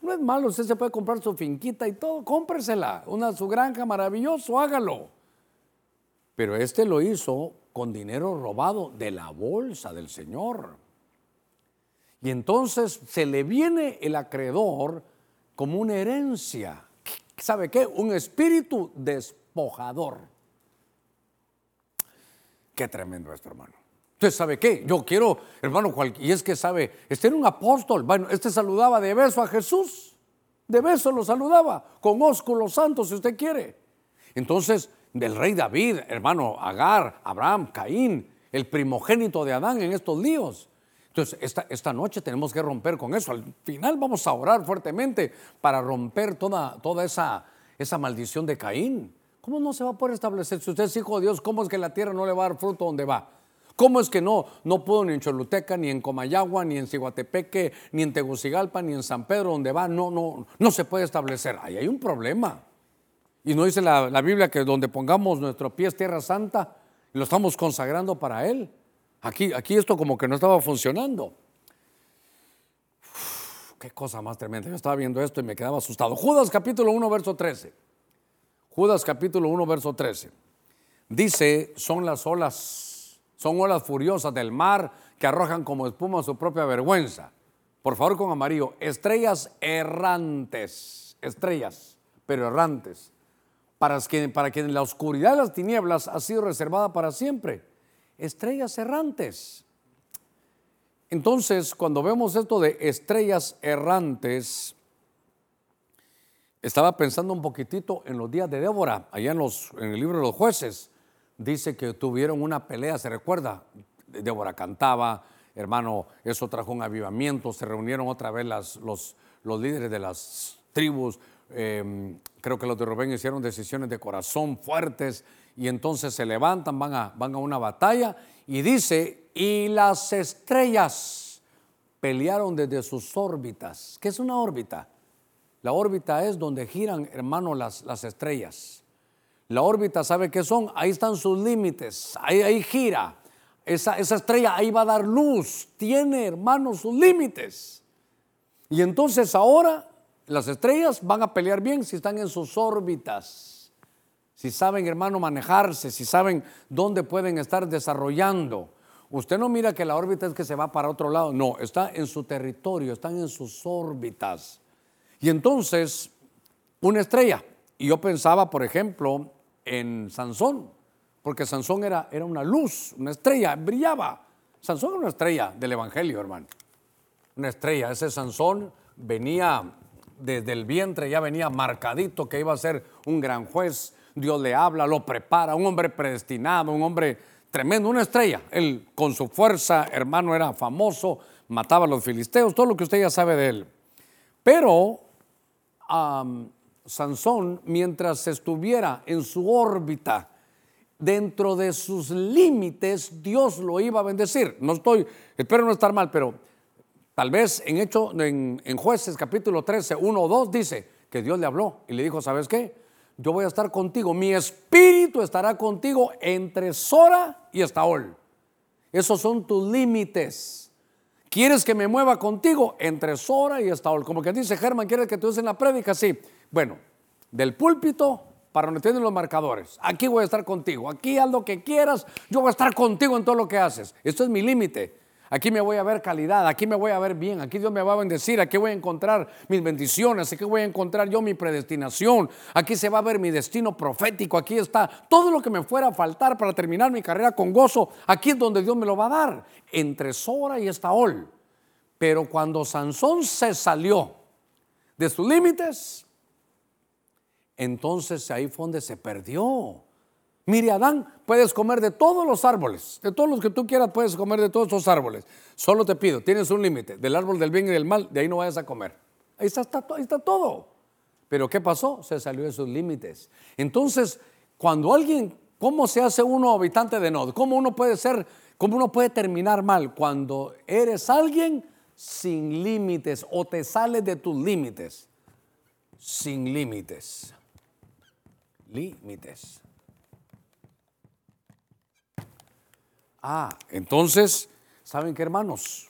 No es malo, usted se puede comprar su finquita y todo, cómpresela, una su granja maravilloso, hágalo. Pero este lo hizo con dinero robado de la bolsa del Señor. Y entonces se le viene el acreedor como una herencia. ¿Sabe qué? Un espíritu despojador. Qué tremendo esto, hermano. Entonces, ¿sabe qué? Yo quiero, hermano, y es que sabe, este era un apóstol. Bueno, este saludaba de beso a Jesús. De beso lo saludaba, con ósculo santo, si usted quiere. Entonces, del rey David, hermano, Agar, Abraham, Caín, el primogénito de Adán en estos líos. Entonces, esta, esta, noche tenemos que romper con eso. Al final vamos a orar fuertemente para romper toda, toda esa, esa maldición de Caín. ¿Cómo no se va a poder establecer? Si usted es hijo de Dios, ¿cómo es que la tierra no le va a dar fruto donde va? ¿Cómo es que no? No pudo ni en Choluteca, ni en Comayagua, ni en Ciguatepeque, ni en Tegucigalpa, ni en San Pedro, donde va. No, no, no se puede establecer. Ahí hay un problema. Y no dice la, la Biblia que donde pongamos nuestro pie es tierra santa, lo estamos consagrando para Él. Aquí, aquí esto como que no estaba funcionando. qué cosa más tremenda. Yo estaba viendo esto y me quedaba asustado. Judas capítulo 1, verso 13. Judas capítulo 1, verso 13. Dice, son las olas, son olas furiosas del mar que arrojan como espuma su propia vergüenza. Por favor, con amarillo, estrellas errantes, estrellas, pero errantes, para que, para que en la oscuridad de las tinieblas ha sido reservada para siempre estrellas errantes. Entonces, cuando vemos esto de estrellas errantes, estaba pensando un poquitito en los días de Débora, allá en, los, en el libro de los jueces, dice que tuvieron una pelea, ¿se recuerda? Débora cantaba, hermano, eso trajo un avivamiento, se reunieron otra vez las, los, los líderes de las tribus, em, creo que los de Rubén hicieron decisiones de corazón fuertes y entonces se levantan, van a, van a una batalla y dice, y las estrellas pelearon desde sus órbitas. ¿Qué es una órbita? La órbita es donde giran, hermano, las, las estrellas. La órbita, ¿sabe qué son? Ahí están sus límites, ahí, ahí gira. Esa, esa estrella ahí va a dar luz, tiene, hermano, sus límites. Y entonces ahora las estrellas van a pelear bien si están en sus órbitas si saben, hermano, manejarse, si saben dónde pueden estar desarrollando. Usted no mira que la órbita es que se va para otro lado, no, está en su territorio, están en sus órbitas. Y entonces, una estrella, y yo pensaba, por ejemplo, en Sansón, porque Sansón era, era una luz, una estrella, brillaba. Sansón era una estrella del Evangelio, hermano. Una estrella, ese Sansón venía desde el vientre, ya venía marcadito que iba a ser un gran juez, Dios le habla, lo prepara, un hombre predestinado, un hombre tremendo, una estrella. Él con su fuerza, hermano, era famoso, mataba a los filisteos, todo lo que usted ya sabe de él. Pero Sansón, mientras estuviera en su órbita, dentro de sus límites, Dios lo iba a bendecir. No estoy, espero no estar mal, pero tal vez en hecho, en, en jueces capítulo 13, 1 o 2 dice, que Dios le habló y le dijo, ¿sabes qué? Yo voy a estar contigo, mi espíritu estará contigo entre Sora y Estaol. Esos son tus límites. ¿Quieres que me mueva contigo entre Sora y Estaol? Como que dice Germán, ¿quieres que te usen la prédica? Sí. Bueno, del púlpito para donde tienen los marcadores. Aquí voy a estar contigo. Aquí haz lo que quieras. Yo voy a estar contigo en todo lo que haces. Esto es mi límite. Aquí me voy a ver calidad, aquí me voy a ver bien, aquí Dios me va a bendecir, aquí voy a encontrar mis bendiciones, aquí voy a encontrar yo mi predestinación, aquí se va a ver mi destino profético, aquí está todo lo que me fuera a faltar para terminar mi carrera con gozo, aquí es donde Dios me lo va a dar, entre Sora y Estaol. Pero cuando Sansón se salió de sus límites, entonces ahí fue donde se perdió. Mire, Adán, puedes comer de todos los árboles, de todos los que tú quieras, puedes comer de todos esos árboles. Solo te pido, tienes un límite, del árbol del bien y del mal, de ahí no vayas a comer. Ahí está, todo. Pero ¿qué pasó? Se salió de sus límites. Entonces, cuando alguien, ¿cómo se hace uno habitante de Nod? ¿Cómo uno puede ser, cómo uno puede terminar mal? Cuando eres alguien sin límites o te sales de tus límites. Sin límites. Límites. Ah, entonces, ¿saben qué hermanos?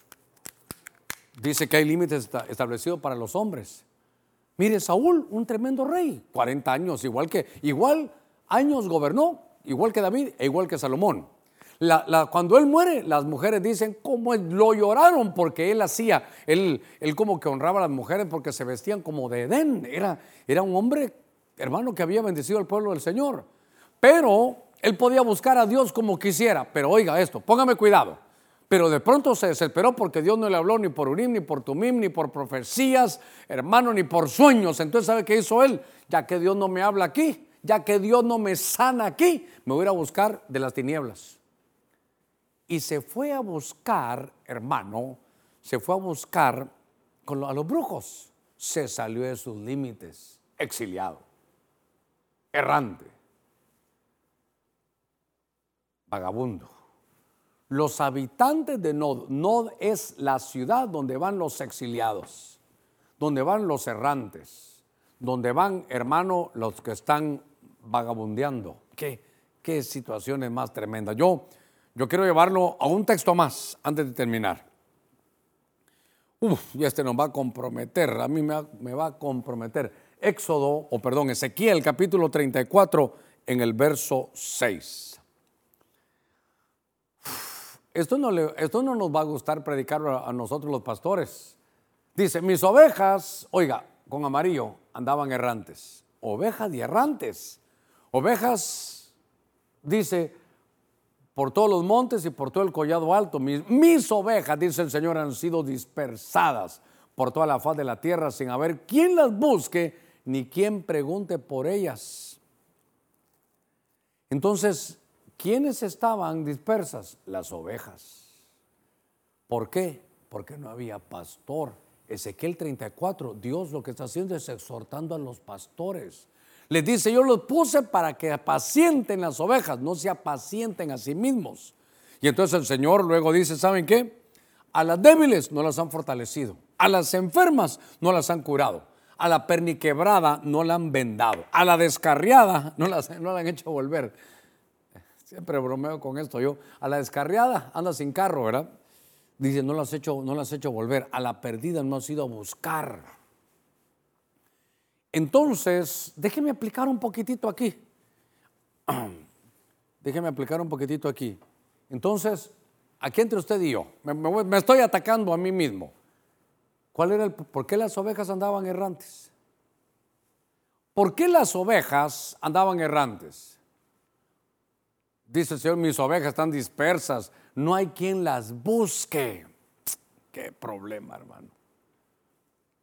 Dice que hay límites establecidos para los hombres. Mire, Saúl, un tremendo rey, 40 años, igual que, igual años gobernó, igual que David e igual que Salomón. cuando él muere, las mujeres dicen cómo lo lloraron porque él hacía, él, él como que honraba a las mujeres porque se vestían como de Edén. Era, era un hombre, hermano, que había bendecido al pueblo del Señor. Pero él podía buscar a Dios como quisiera, pero oiga esto, póngame cuidado. Pero de pronto se desesperó porque Dios no le habló ni por Urim, ni por Tumim, ni por profecías, hermano, ni por sueños. Entonces, ¿sabe qué hizo él? Ya que Dios no me habla aquí, ya que Dios no me sana aquí, me voy a buscar de las tinieblas. Y se fue a buscar, hermano, se fue a buscar con a los brujos. Se salió de sus límites, exiliado, errante vagabundo. Los habitantes de Nod, Nod es la ciudad donde van los exiliados, donde van los errantes, donde van, hermano, los que están vagabundeando. ¿Qué, qué situaciones más tremendas? Yo, yo quiero llevarlo a un texto más antes de terminar. Uf, y este nos va a comprometer, a mí me va, me va a comprometer. Éxodo, o perdón, Ezequiel capítulo 34 en el verso 6. Esto no, esto no nos va a gustar predicar a nosotros los pastores. Dice, mis ovejas, oiga, con amarillo, andaban errantes. Ovejas y errantes. Ovejas, dice, por todos los montes y por todo el collado alto. Mis, mis, ovejas, dice el Señor, han sido dispersadas por toda la faz de la tierra sin haber quien las busque ni quien pregunte por ellas. Entonces, ¿Quiénes estaban dispersas? Las ovejas. ¿Por qué? Porque no había pastor. Ezequiel 34, Dios lo que está haciendo es exhortando a los pastores. Les dice, yo los puse para que apacienten las ovejas, no se apacienten a sí mismos. Y entonces el Señor luego dice, ¿saben qué? A las débiles no las han fortalecido, a las enfermas no las han curado, a la perniquebrada no la han vendado, a la descarriada no, no la han hecho volver Siempre bromeo con esto. Yo, a la descarriada, anda sin carro, ¿verdad? Dice, no las has hecho, no hecho volver. A la perdida no has ido a buscar. Entonces, déjeme aplicar un poquitito aquí. déjeme aplicar un poquitito aquí. Entonces, aquí entre usted y yo, me, me estoy atacando a mí mismo. ¿Cuál era el, ¿Por qué las ovejas andaban errantes? ¿Por qué las ovejas andaban errantes? Dice el Señor, mis ovejas están dispersas, no hay quien las busque. Qué problema, hermano.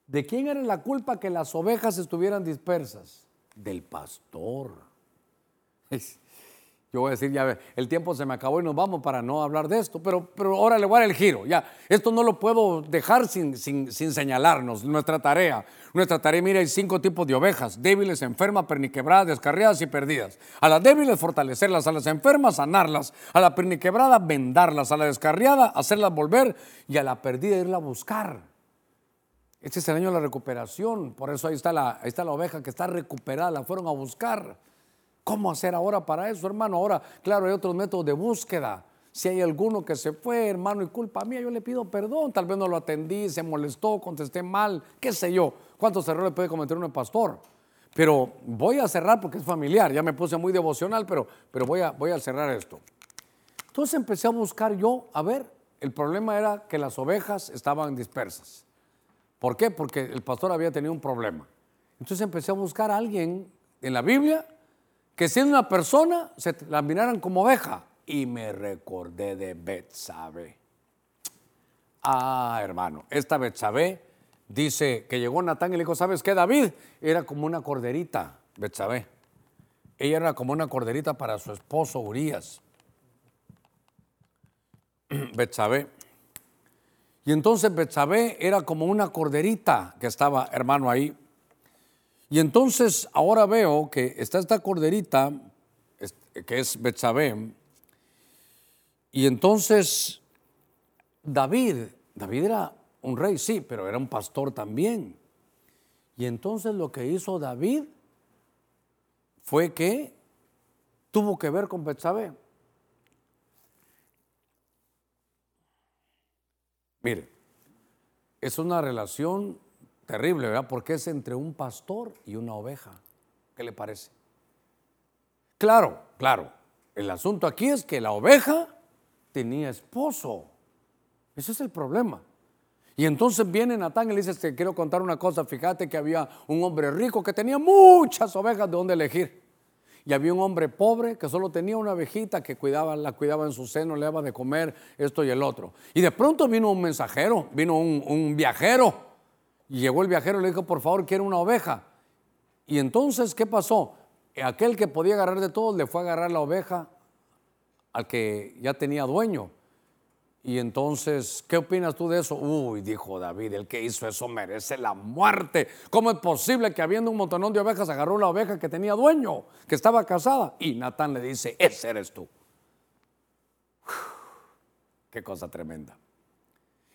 ¿De quién era la culpa que las ovejas estuvieran dispersas? Del pastor. Yo voy a decir, ya el tiempo se me acabó y nos vamos para no hablar de esto, pero, pero ahora le voy a dar el giro. Ya, esto no lo puedo dejar sin, sin, sin señalarnos. Nuestra tarea, nuestra tarea, mira, hay cinco tipos de ovejas: débiles, enfermas, perniquebradas, descarriadas y perdidas. A las débiles, fortalecerlas, a las enfermas, sanarlas, a la perniquebrada, vendarlas, a la descarriada, hacerlas volver y a la perdida, irla a buscar. Este es el año de la recuperación, por eso ahí está la, ahí está la oveja que está recuperada, la fueron a buscar. ¿Cómo hacer ahora para eso, hermano? Ahora, claro, hay otros métodos de búsqueda. Si hay alguno que se fue, hermano, y culpa mía, yo le pido perdón. Tal vez no lo atendí, se molestó, contesté mal, qué sé yo. ¿Cuántos errores puede cometer un pastor? Pero voy a cerrar porque es familiar. Ya me puse muy devocional, pero, pero voy, a, voy a cerrar esto. Entonces empecé a buscar yo, a ver, el problema era que las ovejas estaban dispersas. ¿Por qué? Porque el pastor había tenido un problema. Entonces empecé a buscar a alguien en la Biblia que siendo una persona se la miraran como oveja. Y me recordé de Betsabe. Ah, hermano, esta Betsabe dice que llegó Natán y le dijo, ¿sabes qué, David? Era como una corderita, Betsabé. Ella era como una corderita para su esposo Urias. Betsabé. Y entonces Betsabé era como una corderita que estaba, hermano, ahí. Y entonces ahora veo que está esta corderita, que es Betsabé. Y entonces David, David era un rey, sí, pero era un pastor también. Y entonces lo que hizo David fue que tuvo que ver con Betsabé. Mire, es una relación terrible, ¿verdad? Porque es entre un pastor y una oveja. ¿Qué le parece? Claro, claro. El asunto aquí es que la oveja tenía esposo. Ese es el problema. Y entonces viene Natán y le dice, te quiero contar una cosa, fíjate que había un hombre rico que tenía muchas ovejas de donde elegir. Y había un hombre pobre que solo tenía una ovejita que cuidaba, la cuidaba en su seno, le daba de comer esto y el otro. Y de pronto vino un mensajero, vino un, un viajero. Y llegó el viajero y le dijo, por favor, quiero una oveja. Y entonces, ¿qué pasó? Aquel que podía agarrar de todos le fue a agarrar la oveja al que ya tenía dueño. Y entonces, ¿qué opinas tú de eso? Uy, dijo David, el que hizo eso merece la muerte. ¿Cómo es posible que habiendo un montonón de ovejas agarró la oveja que tenía dueño, que estaba casada? Y Natán le dice, ese eres tú. qué cosa tremenda.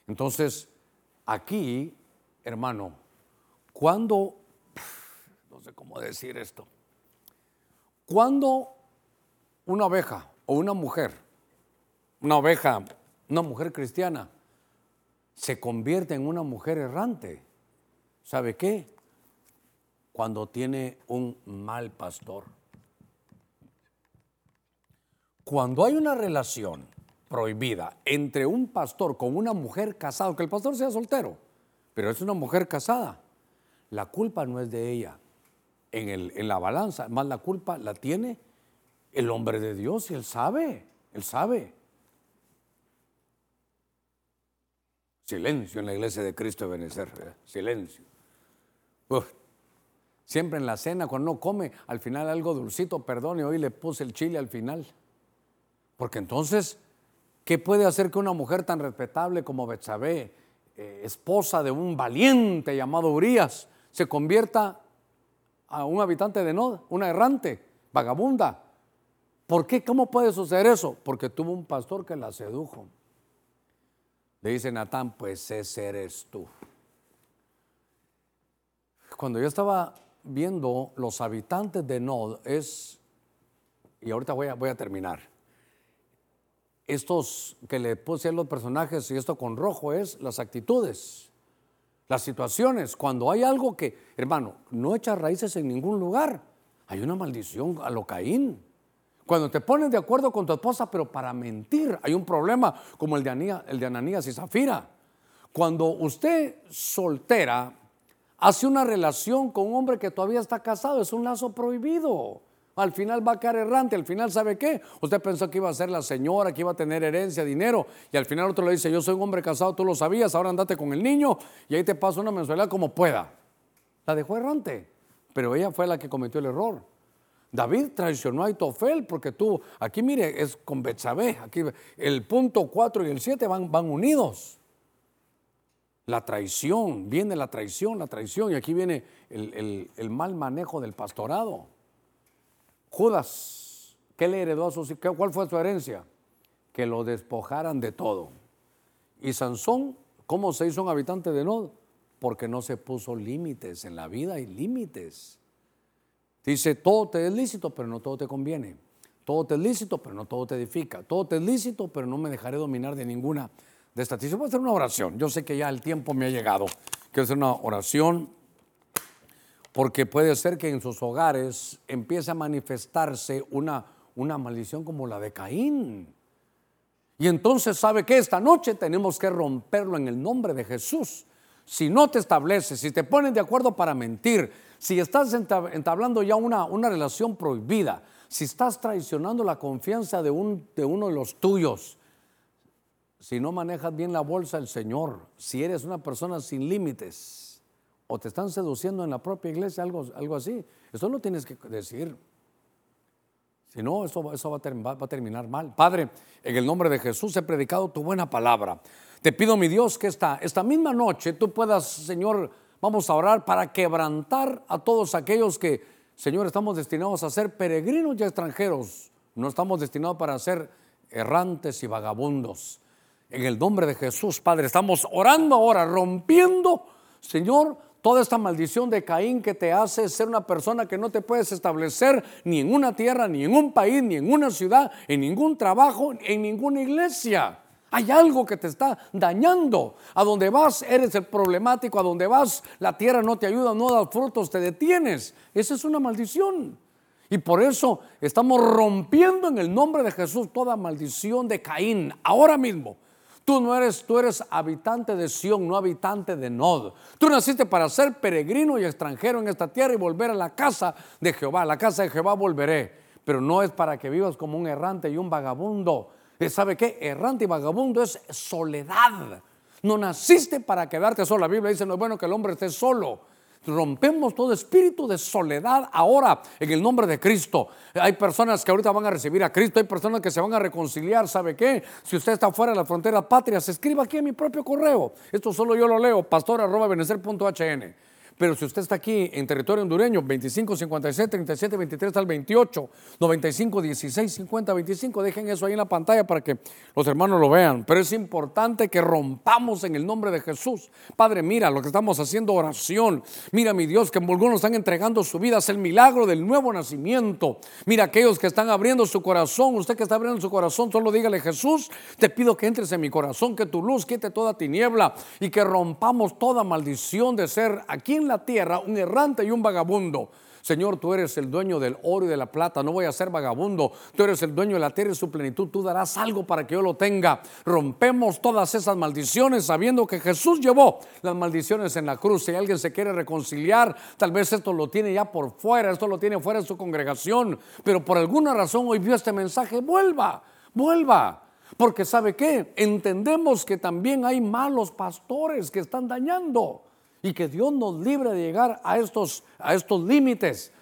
Entonces, aquí, hermano, cuando, no sé cómo decir esto, cuando una oveja o una mujer, una oveja una mujer cristiana se convierte en una mujer errante. ¿Sabe qué? Cuando tiene un mal pastor. Cuando hay una relación prohibida entre un pastor con una mujer casada, que el pastor sea soltero, pero es una mujer casada, la culpa no es de ella en, el, en la balanza, más la culpa la tiene el hombre de Dios y él sabe, él sabe. Silencio en la iglesia de Cristo de Benecer, silencio. Siempre en la cena, cuando uno come, al final algo dulcito, perdone, hoy le puse el chile al final. Porque entonces, ¿qué puede hacer que una mujer tan respetable como Betsabé, eh, esposa de un valiente llamado Urias, se convierta a un habitante de Nod, una errante, vagabunda? ¿Por qué? ¿Cómo puede suceder eso? Porque tuvo un pastor que la sedujo. Le dice Natán, pues ese eres tú. Cuando yo estaba viendo los habitantes de Nod, es, y ahorita voy a, voy a terminar, estos que le puse a los personajes y esto con rojo es las actitudes, las situaciones. Cuando hay algo que, hermano, no echa raíces en ningún lugar, hay una maldición a lo Caín. Cuando te pones de acuerdo con tu esposa, pero para mentir, hay un problema como el de, el de Ananías y Zafira. Cuando usted soltera hace una relación con un hombre que todavía está casado, es un lazo prohibido. Al final va a quedar errante, al final sabe qué. Usted pensó que iba a ser la señora, que iba a tener herencia, dinero, y al final otro le dice, yo soy un hombre casado, tú lo sabías, ahora andate con el niño y ahí te paso una mensualidad como pueda. La dejó errante, pero ella fue la que cometió el error. David traicionó a Itofel porque tú, aquí mire, es con Betsabé, aquí el punto 4 y el 7 van, van unidos. La traición, viene la traición, la traición, y aquí viene el, el mal manejo del pastorado. Judas, ¿qué le heredó a sus? ¿Cuál fue su herencia? Que lo despojaran de todo. Y Sansón, ¿cómo se hizo un habitante de Nod? porque no se puso límites. En la vida hay límites. Dice, todo te es lícito, pero no todo te conviene. Todo te es lícito, pero no todo te edifica. Todo te es lícito, pero no me dejaré dominar de ninguna de estas. Voy a hacer una oración. Yo sé que ya el tiempo me ha llegado. Quiero hacer una oración porque puede ser que en sus hogares empiece a manifestarse una, una maldición como la de Caín. Y entonces sabe que esta noche tenemos que romperlo en el nombre de Jesús. Si no te estableces, si te ponen de acuerdo para mentir, si estás entablando ya una, una relación prohibida, si estás traicionando la confianza de, un, de uno de los tuyos, si no manejas bien la bolsa del Señor, si eres una persona sin límites, o te están seduciendo en la propia iglesia, algo, algo así, eso no tienes que decir. Si no, eso, eso va, a terminar mal. Padre, en el nombre de Jesús he predicado tu buena palabra. Te pido, mi Dios, que esta, esta misma noche tú puedas, Señor, vamos a orar para quebrantar a todos aquellos que, Señor, estamos destinados a ser peregrinos y extranjeros. No estamos destinados para ser errantes y vagabundos. En el nombre de Jesús, Padre, estamos orando ahora, rompiendo, Señor, toda esta maldición de Caín que te hace ser una persona que no te puedes establecer ni en una tierra, ni en un país, ni en una ciudad, en ningún trabajo, en ninguna iglesia. Hay algo que te está dañando. A donde vas eres el problemático, a donde vas la tierra no te ayuda, no da frutos, te detienes. Esa es una maldición. Y por eso estamos rompiendo en el nombre de Jesús toda maldición de Caín ahora mismo. Tú no eres, tú eres habitante de Sión, no habitante de Nod. Tú naciste para ser peregrino y extranjero en esta tierra y volver a la casa de Jehová. A la casa de Jehová volveré. Pero no es para que vivas como un errante y un vagabundo. ¿Sabe qué? Errante y vagabundo es soledad. No naciste para quedarte solo. La Biblia dice, no es bueno que el hombre esté solo. Rompemos todo espíritu de soledad ahora en el nombre de Cristo. Hay personas que ahorita van a recibir a Cristo, hay personas que se van a reconciliar. ¿Sabe qué? Si usted está fuera de la frontera patria, se escriba aquí en mi propio correo. Esto solo yo lo leo, pastor arroba pero si usted está aquí en territorio hondureño, 25 57 37 23 al 28, 95 16 50 25, dejen eso ahí en la pantalla para que los hermanos lo vean. Pero es importante que rompamos en el nombre de Jesús. Padre, mira lo que estamos haciendo oración. Mira, mi Dios, que algunos están entregando su vida. Es el milagro del nuevo nacimiento. Mira, aquellos que están abriendo su corazón. Usted que está abriendo su corazón, solo dígale, Jesús, te pido que entres en mi corazón, que tu luz quite toda tiniebla y que rompamos toda maldición de ser aquí en la tierra un errante y un vagabundo. Señor, tú eres el dueño del oro y de la plata, no voy a ser vagabundo, tú eres el dueño de la tierra y su plenitud, tú darás algo para que yo lo tenga. Rompemos todas esas maldiciones sabiendo que Jesús llevó las maldiciones en la cruz. Si alguien se quiere reconciliar, tal vez esto lo tiene ya por fuera, esto lo tiene fuera de su congregación, pero por alguna razón hoy vio este mensaje, vuelva, vuelva. Porque sabe qué, entendemos que también hay malos pastores que están dañando y que Dios nos libre de llegar a estos, a estos límites.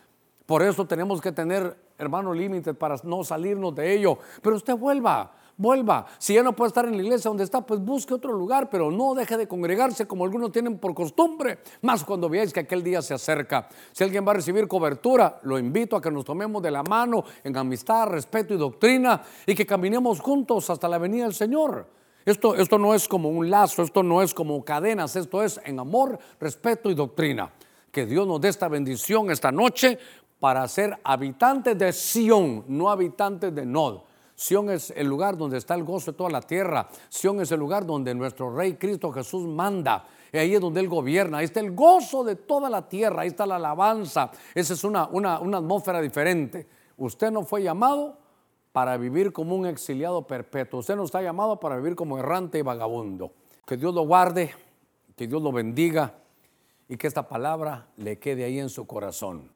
Por eso tenemos que tener, hermano, límites para no salirnos de ello. Pero usted vuelva, vuelva. Si ya no puede estar en la iglesia donde está, pues busque otro lugar, pero no deje de congregarse como algunos tienen por costumbre, más cuando veáis que aquel día se acerca. Si alguien va a recibir cobertura, lo invito a que nos tomemos de la mano en amistad, respeto y doctrina y que caminemos juntos hasta la venida del Señor. Esto, esto no es como un lazo, esto no es como cadenas, esto es en amor, respeto y doctrina. Que Dios nos dé esta bendición esta noche para ser habitantes de Sión, no habitantes de Nod. Sión es el lugar donde está el gozo de toda la tierra. Sión es el lugar donde nuestro Rey Cristo Jesús manda. Y ahí es donde Él gobierna. Ahí está el gozo de toda la tierra. Ahí está la alabanza. Esa es una, una, una atmósfera diferente. Usted no fue llamado para vivir como un exiliado perpetuo. Usted no está llamado para vivir como errante y vagabundo. Que Dios lo guarde, que Dios lo bendiga y que esta palabra le quede ahí en su corazón.